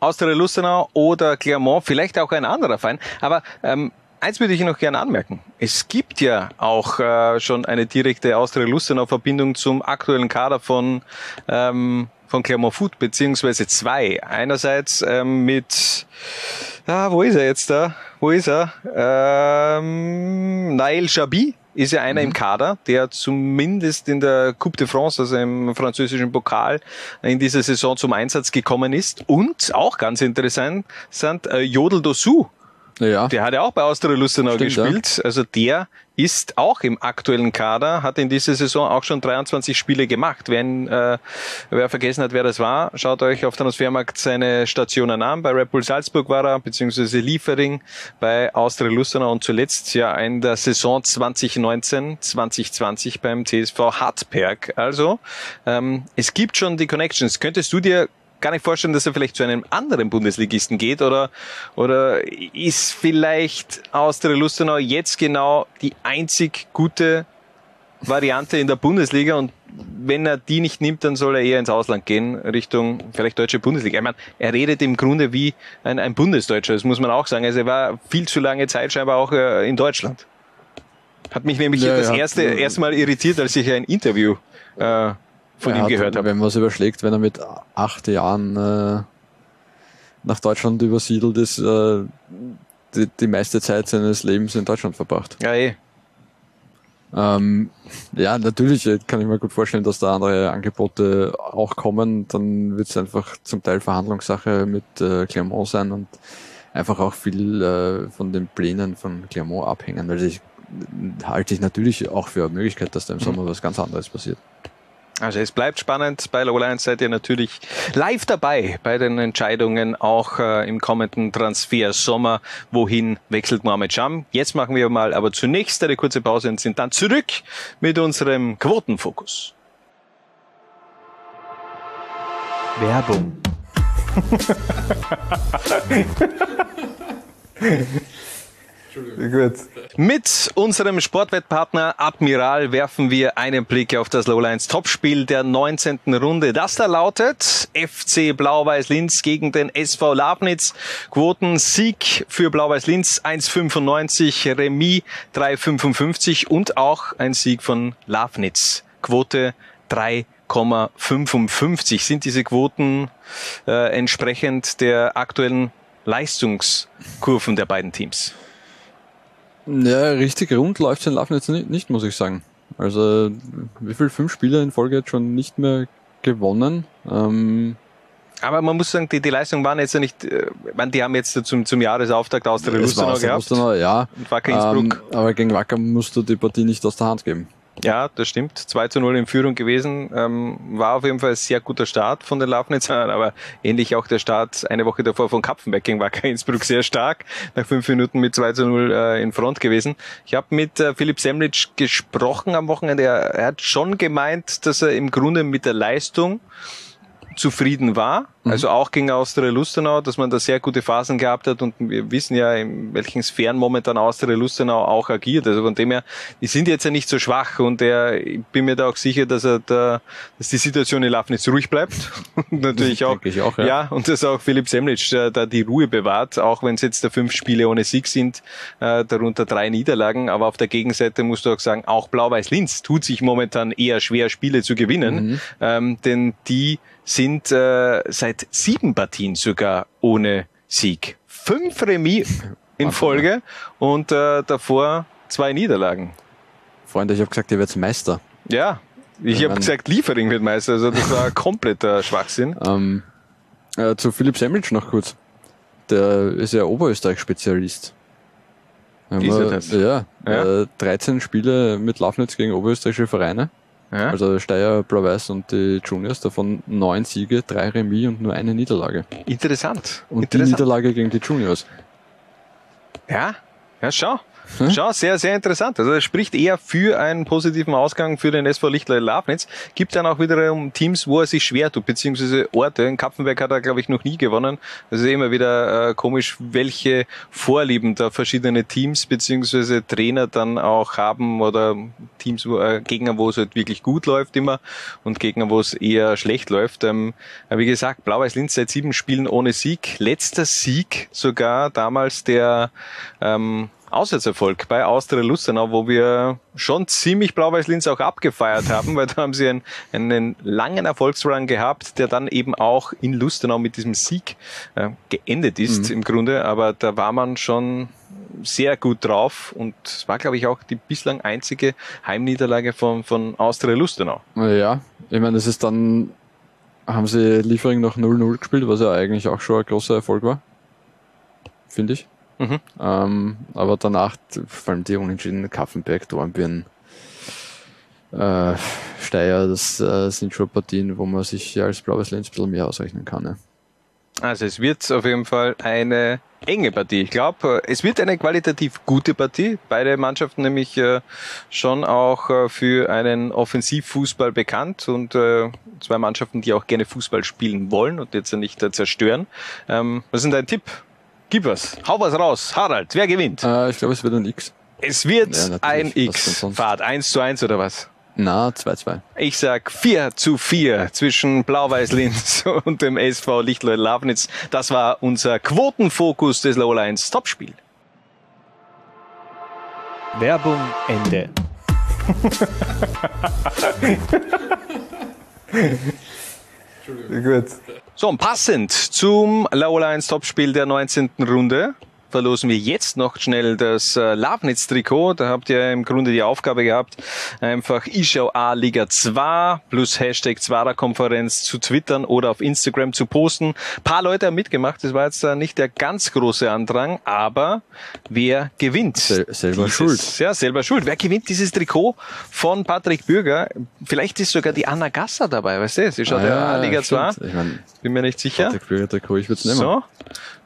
Austria Lustenau oder Clermont, vielleicht auch ein anderer Verein. Aber ähm, eins würde ich noch gerne anmerken. Es gibt ja auch äh, schon eine direkte Austria Lustenau Verbindung zum aktuellen Kader von ähm, von Clermont Foot, beziehungsweise zwei. Einerseits ähm, mit, ah, wo ist er jetzt da? Wo ist er? Ähm, Nail Chabi ist ja einer im Kader, der zumindest in der Coupe de France, also im französischen Pokal, in dieser Saison zum Einsatz gekommen ist. Und auch ganz interessant, sind äh, Jodel Dosu. Ja. Der hat ja auch bei Austria Lustenau Stimmt, gespielt. Also der ist auch im aktuellen Kader, hat in dieser Saison auch schon 23 Spiele gemacht. Wenn äh, wer vergessen hat, wer das war, schaut euch auf Transfermarkt seine Stationen an. Bei Red Bull Salzburg war er, beziehungsweise Liefering bei Austria Lustenau und zuletzt ja in der Saison 2019, 2020 beim TSV Hartberg. Also ähm, es gibt schon die Connections. Könntest du dir gar nicht vorstellen, dass er vielleicht zu einem anderen Bundesligisten geht oder, oder ist vielleicht Austria Lustenau jetzt genau die einzig gute Variante in der Bundesliga und wenn er die nicht nimmt, dann soll er eher ins Ausland gehen, Richtung vielleicht deutsche Bundesliga. Ich meine, er redet im Grunde wie ein, ein Bundesdeutscher, das muss man auch sagen. Also er war viel zu lange Zeit scheinbar auch äh, in Deutschland. Hat mich nämlich Ja, das ja. erste, erste Mal irritiert, als ich ein Interview äh, von ihm hat, gehört habe. Wenn man es überschlägt, wenn er mit acht Jahren äh, nach Deutschland übersiedelt ist, äh, die, die meiste Zeit seines Lebens in Deutschland verbracht. Ja, eh. Ähm, ja, natürlich äh, kann ich mir gut vorstellen, dass da andere Angebote auch kommen. Dann wird es einfach zum Teil Verhandlungssache mit äh, Clermont sein und einfach auch viel äh, von den Plänen von Clermont abhängen. Weil ich halte ich natürlich auch für eine Möglichkeit, dass da im Sommer was ganz anderes passiert. Also es bleibt spannend. Bei Lowlands seid ihr natürlich live dabei bei den Entscheidungen auch äh, im kommenden Transfer Sommer. Wohin wechselt Mohamed Sham? Jetzt machen wir mal aber zunächst eine kurze Pause und sind dann zurück mit unserem Quotenfokus. Werbung. Gut. Mit unserem Sportwettpartner Admiral werfen wir einen Blick auf das Lowlines Topspiel der 19. Runde. Das da lautet FC Blau-Weiß Linz gegen den SV Labnitz. Quoten Sieg für Blau-Weiß Linz 1,95, Remis 3,55 und auch ein Sieg von Labnitz. Quote 3,5. 4,55. Sind diese Quoten äh, entsprechend der aktuellen Leistungskurven der beiden Teams? Ja, richtig rund läuft in Lafnitz nicht, nicht, muss ich sagen. Also, wie viel? Fünf Spiele in Folge jetzt schon nicht mehr gewonnen. Ähm, aber man muss sagen, die, die Leistungen waren jetzt ja nicht, äh, meine, die haben jetzt zum, zum Jahresauftakt aus der Lustenau gehabt. Lustenau, ja. Und Wacker Innsbruck. Ähm, aber gegen Wacker musst du die Partie nicht aus der Hand geben. Ja, das stimmt. 2 zu 0 in Führung gewesen. Ähm, war auf jeden Fall ein sehr guter Start von den Lafnitzern, aber ähnlich auch der Start eine Woche davor von Kapfenberg gegen Wacker Innsbruck sehr stark. Nach fünf Minuten mit 2 zu 0 äh, in Front gewesen. Ich habe mit äh, Philipp Semlitsch gesprochen am Wochenende. Er, er hat schon gemeint, dass er im Grunde mit der Leistung zufrieden war. Mhm. Also auch gegen Austria Lustenau, dass man da sehr gute Phasen gehabt hat und wir wissen ja, in welchen Sphären momentan Austria Lustenau auch agiert. Also von dem her, die sind jetzt ja nicht so schwach und er, ich bin mir da auch sicher, dass er da, dass die Situation in Lafnitz ruhig bleibt. und natürlich auch, auch ja. ja. und dass auch Philipp Semlitsch da, da die Ruhe bewahrt, auch wenn es jetzt da fünf Spiele ohne Sieg sind, äh, darunter drei Niederlagen. Aber auf der Gegenseite musst du auch sagen, auch Blau-Weiß-Linz tut sich momentan eher schwer, Spiele zu gewinnen, mhm. ähm, denn die sind äh, seit sieben Partien sogar ohne Sieg. Fünf Remis in Folge und äh, davor zwei Niederlagen. Freunde, ich habe gesagt, ihr werdet Meister. Ja, ich habe gesagt, Liefering wird Meister. Also das war kompletter Schwachsinn. Ähm, äh, zu Philipp Semmelsch noch kurz. Der ist ja Oberösterreich-Spezialist. Ist er das? Ja, Ja. Äh, 13 Spiele mit Lafnitz gegen oberösterreichische Vereine. Ja. Also Steyr, Blau-Weiß und die Juniors, davon neun Siege, drei Remis und nur eine Niederlage. Interessant. Und Interessant. die Niederlage gegen die Juniors. Ja, ja, schau. Schau, sehr, sehr interessant. Also es spricht eher für einen positiven Ausgang für den SV Lichtler Lafnitz. Gibt dann auch wiederum Teams, wo er sich schwer tut, beziehungsweise Orte. In Kapfenberg hat er, glaube ich, noch nie gewonnen. Das ist immer wieder äh, komisch, welche Vorlieben da verschiedene Teams beziehungsweise Trainer dann auch haben oder Teams, wo, äh, Gegner, wo es halt wirklich gut läuft immer und Gegner, wo es eher schlecht läuft. Ähm, aber wie gesagt, Blau-Weiß-Linz seit sieben Spielen ohne Sieg. Letzter Sieg sogar damals der ähm, Auswärtserfolg bei Austria Lustenau, wo wir schon ziemlich Blau-Weiß-Linz auch abgefeiert haben, weil da haben sie einen, einen langen Erfolgsrun gehabt, der dann eben auch in Lustenau mit diesem Sieg äh, geendet ist Mhm. im Grunde. Aber da war man schon sehr gut drauf und es war, glaube ich, auch die bislang einzige Heimniederlage von, von Austria Lustenau. Ja, ich meine, das ist dann, haben sie Liefering noch 0-0 gespielt, was ja eigentlich auch schon ein großer Erfolg war. Finde ich. Mhm. Ähm, aber danach, vor allem die Unentschieden Kaffenberg, Dornbirn, äh, Steyr, das äh, sind schon Partien, wo man sich ja als Blaues Lenz ein bisschen mehr ausrechnen kann. Ne? Also es wird auf jeden Fall eine enge Partie. Ich glaube, es wird eine qualitativ gute Partie. Beide Mannschaften nämlich äh, schon auch äh, für einen Offensivfußball bekannt und äh, zwei Mannschaften, die auch gerne Fußball spielen wollen und jetzt nicht äh, zerstören. Ähm, was ist denn dein Tipp? Gib was. Hau was raus. Harald, wer gewinnt? Äh, ich glaube, es wird ein X. Es wird Ja, ein X. Fahrt 1 zu 1 oder was? Na, 2-2. Ich sag 4 zu 4 zwischen Blau-Weiß-Linz und dem SV Lichtleut Lafnitz. Das war unser Quotenfokus des Lowlines Topspiel. Werbung Ende. Gut. So, und passend zum Lowlines Topspiel der 19. Runde verlosen wir jetzt noch schnell das äh, Lafnitz-Trikot. Da habt ihr im Grunde die Aufgabe gehabt, einfach Ischau A Liga 2 plus Hashtag Zwarer Konferenz zu twittern oder auf Instagram zu posten. Ein paar Leute haben mitgemacht. Das war jetzt äh, nicht der ganz große Andrang, aber wer gewinnt? Sel selber dieses, schuld. Ja, selber schuld. Wer gewinnt dieses Trikot von Patrick Bürger? Vielleicht ist sogar die Anna Gasser dabei, weißt du? Sie schaut Ah, ja, ja, Liga 2. stimmt. Ich mein, Bin mir nicht sicher. Patrick Bürger Trikot, ich würde es nehmen. So.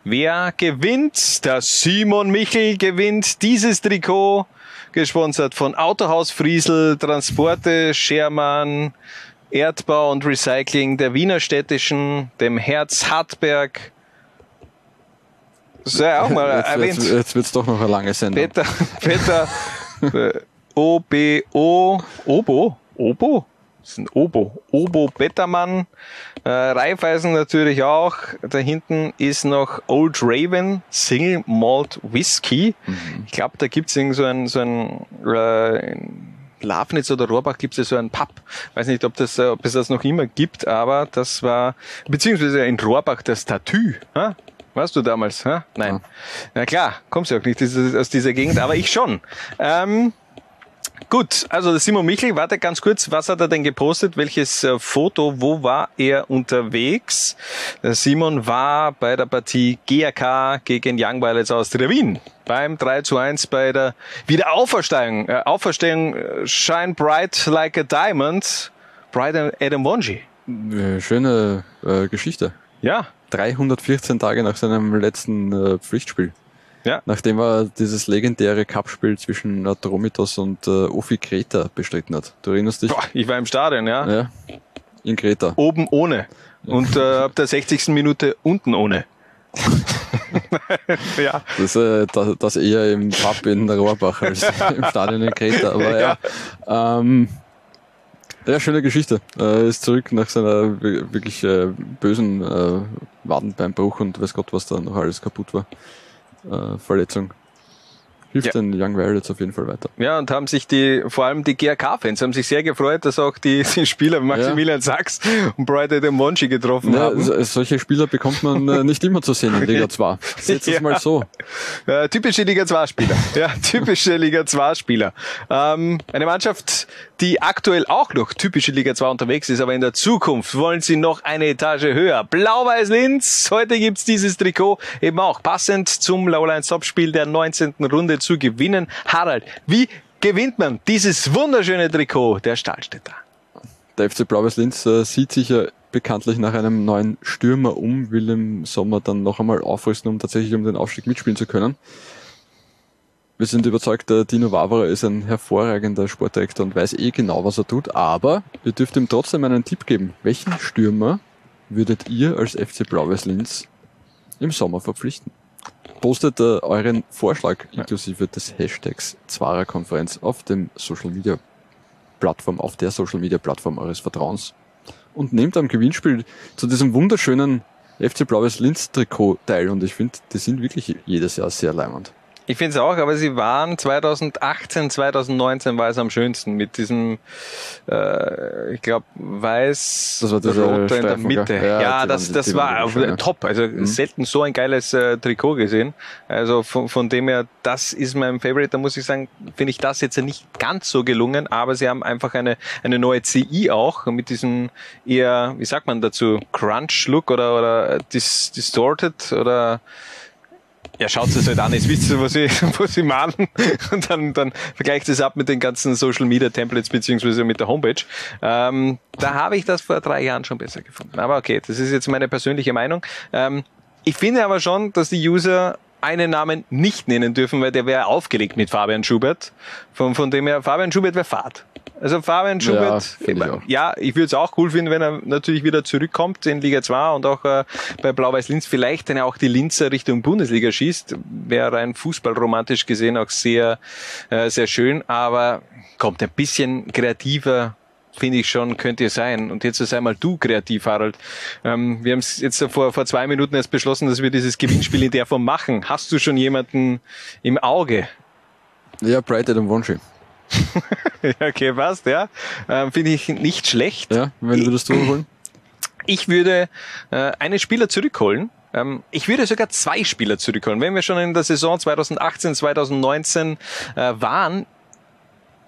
Wer gewinnt? Der Simon Michel gewinnt dieses Trikot, gesponsert von Autohaus Friesel, Transporte Schermann, Erdbau und Recycling der Wiener Städtischen, dem Herz Hartberg. Das ist ja auch mal jetzt, erwähnt. jetzt, jetzt wird's doch noch eine lange Sendung. Peter, Peter, äh, OBO, Obo, Obo? Das ist ein Obo. Obo Bettermann, äh, Raiffeisen natürlich auch. Da hinten ist noch Old Raven Single Malt Whisky. Ich glaube, da gibt's irgend so ein, so ein äh, Lafnitz oder Rohrbach gibt es ja so einen Pub. Weiß nicht, ob, das, äh, ob es das noch immer gibt, aber das war, beziehungsweise in Rohrbach das Tattoo. Ha? Warst du damals? Ha? Nein. Na klar, kommst du auch nicht aus dieser Gegend, aber ich schon. Ähm, Gut, also der Simon Michel, warte ganz kurz, was hat er denn gepostet? Welches äh, Foto, wo war er unterwegs? Der Simon war bei der Partie GRK gegen Young Violets aus Wien beim 3 zu 1 bei der Wiederauferstehung. Äh, Auferstehung äh, Shine Bright Like a Diamond, Bright Adam Wonji. Äh, Schöne äh, Geschichte. Ja. 314 Tage nach seinem letzten äh, Pflichtspiel. Ja. Nachdem er dieses legendäre Cupspiel zwischen Atromitos und äh, Ofi Kreta bestritten hat. Du erinnerst dich? Boah, ich war im Stadion, ja. Ja. In Kreta. Oben ohne. Und äh, ab der 60. Minute unten ohne. ja. Das, äh, das, das eher im Pub in Rohrbach als im Stadion in Kreta. Aber ja. ja. Ähm, ja, schöne Geschichte. Er ist zurück nach seiner wirklich äh, bösen äh, Wadenbeinbruch und weiß Gott, was da noch alles kaputt war äh, Verletzung. Hilft ja. den Young Violets auf jeden Fall weiter. Ja, und haben sich die, vor allem die GRK-Fans, haben sich sehr gefreut, dass auch die, die Spieler Maximilian ja. Sachs und Brighter den Monchi getroffen ja, haben. Solche Spieler bekommt man äh, nicht immer zu sehen in Liga 2. Setz es mal so. Ja, typische Liga 2-Spieler. Ja, typische Liga 2-Spieler. Ähm, eine Mannschaft, die aktuell auch noch typische Liga 2 unterwegs ist, aber in der Zukunft wollen sie noch eine Etage höher. Blau-Weiß Linz, heute gibt's dieses Trikot eben auch passend zum Lowline-Stop-Spiel der 19. Runde zu gewinnen. Harald, wie gewinnt man dieses wunderschöne Trikot der Stahlstädter? Der FC Blau-Weiß Linz äh, sieht sich ja bekanntlich nach einem neuen Stürmer um, will im Sommer dann noch einmal aufrüsten, um tatsächlich um den Aufstieg mitspielen zu können. Wir sind überzeugt, der Dino Wavara ist ein hervorragender Sportdirektor und weiß eh genau, was er tut, aber ihr dürft ihm trotzdem einen Tipp geben. Welchen Stürmer würdet ihr als FC Blau-Weiß Linz im Sommer verpflichten? Postet äh, euren Vorschlag inklusive des Hashtags Zwara-Konferenz auf dem Social Media Plattform, auf der Social Media Plattform eures Vertrauens. Und nehmt am Gewinnspiel zu diesem wunderschönen FC Blau-Weiß Linz Trikot teil. Und ich finde, die sind wirklich jedes Jahr sehr leimend. Ich finde es auch, aber sie waren 2018, 2019 war es am schönsten mit diesem, äh, ich glaube, weiß, das war rot in der Mitte. Ja, ja das, das war schön, top. Also mhm. selten so ein geiles äh, Trikot gesehen. Also von, von dem her, das ist mein Favorite. Da muss ich sagen, finde ich das jetzt nicht ganz so gelungen, aber sie haben einfach eine, eine neue CI auch mit diesem eher, wie sagt man dazu, Crunch-Look oder, oder dis, distorted oder ja, schaut es halt an, jetzt wisst ihr, was ich, was ich meine. Und dann, dann vergleicht es ab mit den ganzen Social Media Templates beziehungsweise mit der Homepage. Ähm, da habe ich das vor drei Jahren schon besser gefunden. Aber okay, das ist jetzt meine persönliche Meinung. Ähm, ich finde aber schon, dass die User einen Namen nicht nennen dürfen, weil der wäre aufgelegt mit Fabian Schubert. Von, von dem her, Fabian Schubert wäre Fahrt. Also Fabian Schubert, ja, ich, ja, ich würde es auch cool finden, wenn er natürlich wieder zurückkommt in Liga 2 und auch äh, bei Blau-Weiß Linz vielleicht dann auch die Linzer Richtung Bundesliga schießt. Wäre rein fußballromantisch gesehen auch sehr, äh, sehr schön, aber kommt ein bisschen kreativer finde ich schon, könnte sein. Und jetzt sei mal du kreativ, Harald. Ähm, wir haben es jetzt vor, vor zwei Minuten erst beschlossen, dass wir dieses Gewinnspiel in der Form machen. Hast du schon jemanden im Auge? Ja, Brighton und Wonshi. okay, passt, ja. Ähm, Finde ich nicht schlecht. Ja, wenn würdest du holen? Ich würde äh, einen Spieler zurückholen. Ähm, ich würde sogar zwei Spieler zurückholen. Wenn wir schon in der Saison 2018, 2019 äh, waren,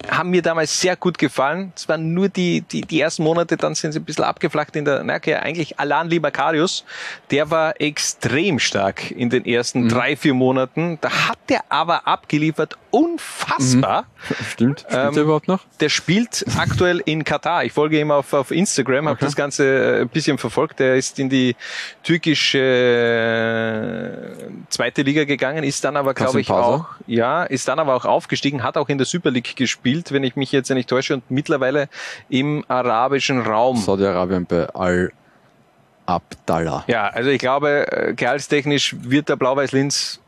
haben mir damals sehr gut gefallen. Es waren nur die, die, die ersten Monate, dann sind sie ein bisschen abgeflacht in der, okay, eigentlich Alan Libakarius, der war extrem stark in den ersten mhm. drei, vier Monaten. Da hat der aber abgeliefert, unfassbar. Mhm. Stimmt. Spielt ähm, er überhaupt noch? Der spielt aktuell in Katar. Ich folge ihm auf, auf Instagram, okay. habe das Ganze äh, ein bisschen verfolgt. Der ist in die türkische äh, zweite Liga gegangen, ist dann aber, glaube ich, auch, ja, ist dann aber auch aufgestiegen, hat auch in der Super League gespielt, wenn ich mich jetzt nicht täusche, und mittlerweile im arabischen Raum. Saudi-Arabien bei Al Abdallah. Ja, also ich glaube, äh, gehaltstechnisch wird der Blau-Weiß Linz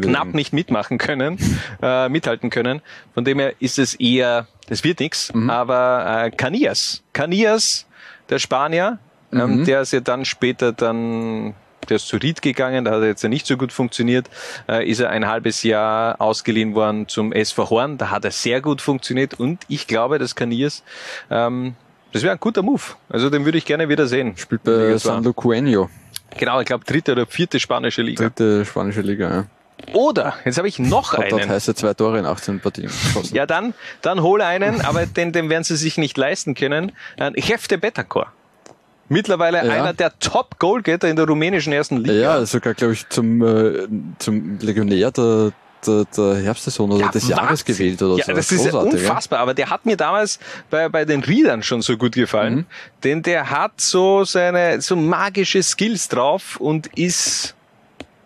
knapp nicht mitmachen können, äh, mithalten können. Von dem her ist es eher, das wird nichts, mhm. aber äh, Canias, Canias, der Spanier, ähm, mhm. der ist ja dann später dann gemacht. Er ist zu Ried gegangen, da hat er jetzt nicht so gut funktioniert. Äh, ist er ein halbes Jahr ausgeliehen worden zum SV Horn, da hat er sehr gut funktioniert und ich glaube, das Kaniers, ähm, das wäre ein guter Move. Also den würde ich gerne wieder sehen. Spielt bei Sando Cuenio. Genau, ich glaube dritte oder vierte spanische Liga. Dritte spanische Liga, ja. Oder, jetzt habe ich noch dort einen. heiße zwei Tore in 18 Partien. Ja, dann, dann hol einen, aber den, den werden sie sich nicht leisten können. Hefte Betacor. Mittlerweile Ja. einer der Top-Goalgetter in der rumänischen ersten Liga. Ja, sogar, glaube ich, zum, äh, zum Legionär der, der, der Herbstsaison oder Ja, des Jahres Wahnsinn. gewählt oder ja, so. das ist Großartig, unfassbar. Aber der hat mir damals bei, bei den Riedern schon so gut gefallen. Mhm. Denn der hat so seine, so magische Skills drauf und ist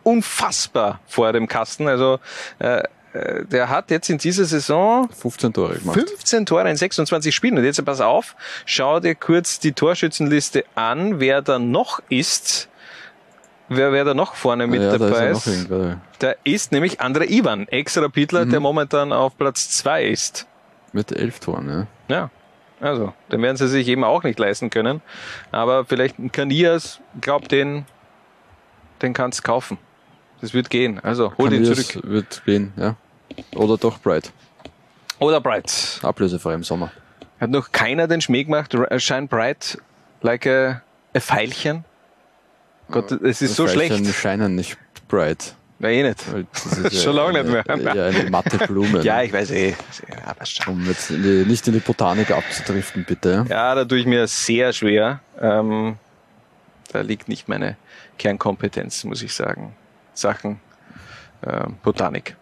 unfassbar vor dem Kasten. Also, äh, äh, der hat jetzt in dieser Saison 15 Tore gemacht. 15 Tore in 26 Spielen. Und jetzt pass auf, schau dir kurz die Torschützenliste an, wer da noch ist. Wer, wer da noch vorne mit ja, da ist dabei ist. irgendwer Da ist nämlich Andre Ivan, Ex-Rapidler, Mhm. der momentan auf Platz zwei ist. mit elf Toren, ja. Ja, also, den werden sie sich eben auch nicht leisten können. Aber vielleicht ein Kanias, glaub den, den kannst kaufen. Das wird gehen. Also, hol den zurück. wird gehen, ja. Oder doch Bright. Oder Bright. Ablösefrei im Sommer. Hat noch keiner den Schmäh gemacht, R- Shine Bright, like a, a Pfeilchen? Gott, es ist so Veilchen schlecht. scheinen nicht bright. Na, eh nicht. Weil das ist Schon lange nicht mehr. Ja, eine matte Blume. Ja, ich weiß eh. Passt schon. Um jetzt nicht in die Botanik abzudriften, bitte. Ja, da tue ich mir sehr schwer. Ähm, da liegt nicht meine Kernkompetenz, muss ich sagen. Sachen ähm, Botanik.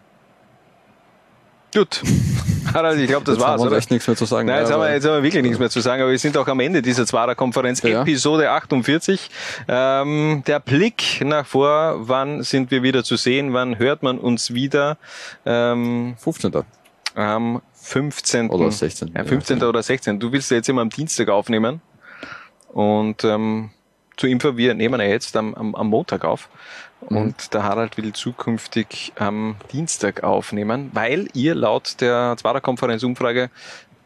Gut. Harald, ich glaube, das Jetzt war's, haben wir echt nichts mehr zu sagen. Nein, jetzt Ja, haben, wir, jetzt haben wir wirklich nichts mehr zu sagen, aber wir sind auch am Ende dieser Zwarer-Konferenz, Ja. Episode 48. Ähm, der Blick nach vor, wann sind wir wieder zu sehen, wann hört man uns wieder? Ähm, 15. Am 15. Oder 16. Ja, 15. oder 16. Du willst ja jetzt immer am Dienstag aufnehmen. Und ähm, zur Info, wir nehmen ja jetzt am, am, am Montag auf. Mhm. Und der Harald will zukünftig am Dienstag aufnehmen, weil ihr laut der Zwarer-Konferenz-Umfrage,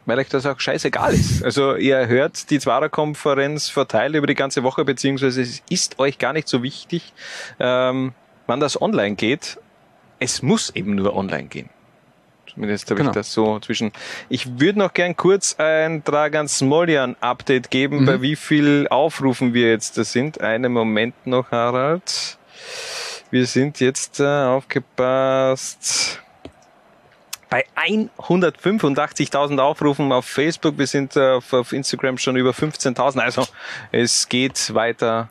weil euch das auch scheißegal ist. Also ihr hört die Zwarer-Konferenz verteilt über die ganze Woche, beziehungsweise es ist euch gar nicht so wichtig, ähm, wann das online geht. Es muss eben nur online gehen. Zumindest habe Genau. ich das so zwischen. Ich würde noch gern kurz ein Dragan Smoljan Update geben, Mhm. bei wie viel Aufrufen wir jetzt da sind. Einen Moment noch, Harald. Wir sind jetzt äh, aufgepasst bei 185.000 Aufrufen auf Facebook. Wir sind äh, auf, auf Instagram schon über 15.000. Also es geht weiter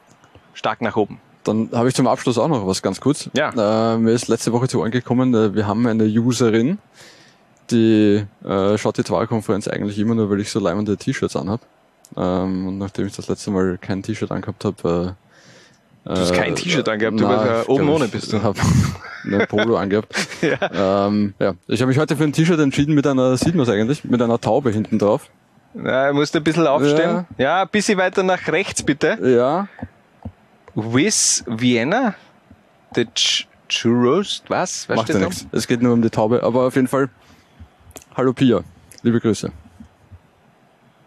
stark nach oben. Dann habe ich zum Abschluss auch noch was ganz kurz. Ja. Äh, mir ist letzte Woche zu Ohren gekommen, äh, wir haben eine Userin, die äh, schaut die Wahlkonferenz eigentlich immer nur, weil ich so leimende T-Shirts anhab. Ähm, und nachdem ich das letzte Mal kein T-Shirt angehabt habe, äh, Du hast kein T-Shirt angehabt, du warst, äh, oben ohne bist du. Ich habe ein Polo angehabt. Ja. Ähm, ja. Ich habe mich heute für ein T-Shirt entschieden mit einer, sieht man es eigentlich, mit einer Taube hinten drauf. Na, musst du ein bisschen aufstellen. Ja, ein bisschen weiter nach rechts, bitte. Ja. With Vienna? The Ch Churros? Was? Was Macht ja nichts. Es geht nur um die Taube. Aber auf jeden Fall, hallo Pia. Liebe Grüße.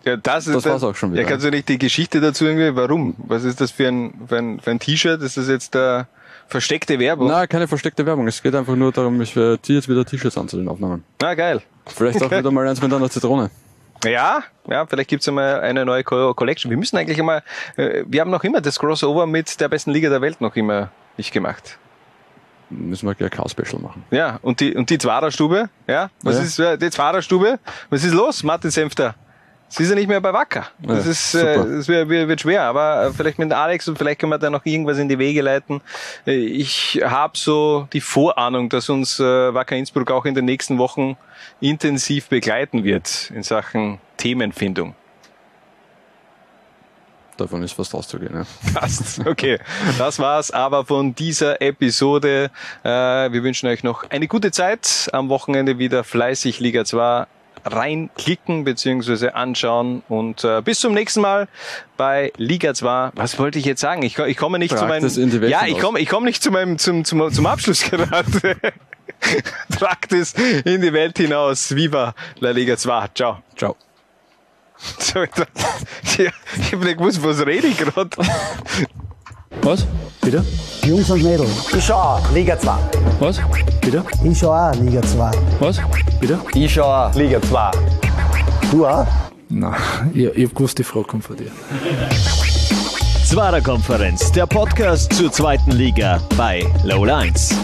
Ja, das ist Das war's auch schon wieder. Ja, kannst du nicht die Geschichte dazu irgendwie? Warum? Was ist das für ein, für ein, für ein T-Shirt? Ist das jetzt äh, versteckte Werbung? Na, keine versteckte Werbung. Es geht einfach nur darum, ich ziehe jetzt wieder T-Shirts an zu den Aufnahmen. Na, geil. Vielleicht auch wieder mal eins mit einer Zitrone. Ja, ja, vielleicht gibt's einmal eine neue Co Collection. Wir müssen eigentlich einmal, äh, wir haben noch immer das Crossover mit der besten Liga der Welt noch immer nicht gemacht. Müssen wir gleich Chaos-Special machen. Ja, und die, und die Zwarer-Stube, ja, was Ja. ist, äh, die Zwarer-Stube, was ist los, Martin Senfter? Sie ist ja nicht mehr bei Wacker. Das Ja, ist, äh, das wird, wird, wird schwer, aber äh, vielleicht mit Alex und vielleicht können wir da noch irgendwas in die Wege leiten. Äh, Ich habe so die Vorahnung, dass uns äh, Wacker Innsbruck auch in den nächsten Wochen intensiv begleiten wird in Sachen Themenfindung. Davon ist fast auszugehen, ja. Passt. Okay, das war's aber von dieser Episode. Äh, wir wünschen euch noch eine gute Zeit. Am Wochenende wieder fleißig Liga 2 reinklicken bzw. anschauen und äh, bis zum nächsten Mal bei Liga 2. Was wollte ich jetzt sagen? Ich, ich komme nicht Tragt zu meinem Ja, ich komme ich komme nicht zu meinem zum zum, zum Abschluss gerade. Tragt es in die Welt hinaus. Viva la Liga 2. Ciao. Ciao. So, ich, ich habe nicht gewusst, was rede ich gerade. Was? Bitte? Jungs und Mädels. Ich schau auch, Liga 2. Was? Bitte? Ich schau auch, Liga 2. Was? Bitte? Ich schau auch, Liga 2. Du auch? Nein, ich, ich hab gewusst, die Frage kommt von dir. Zwarer Konferenz, der Podcast zur zweiten Liga bei Low 1.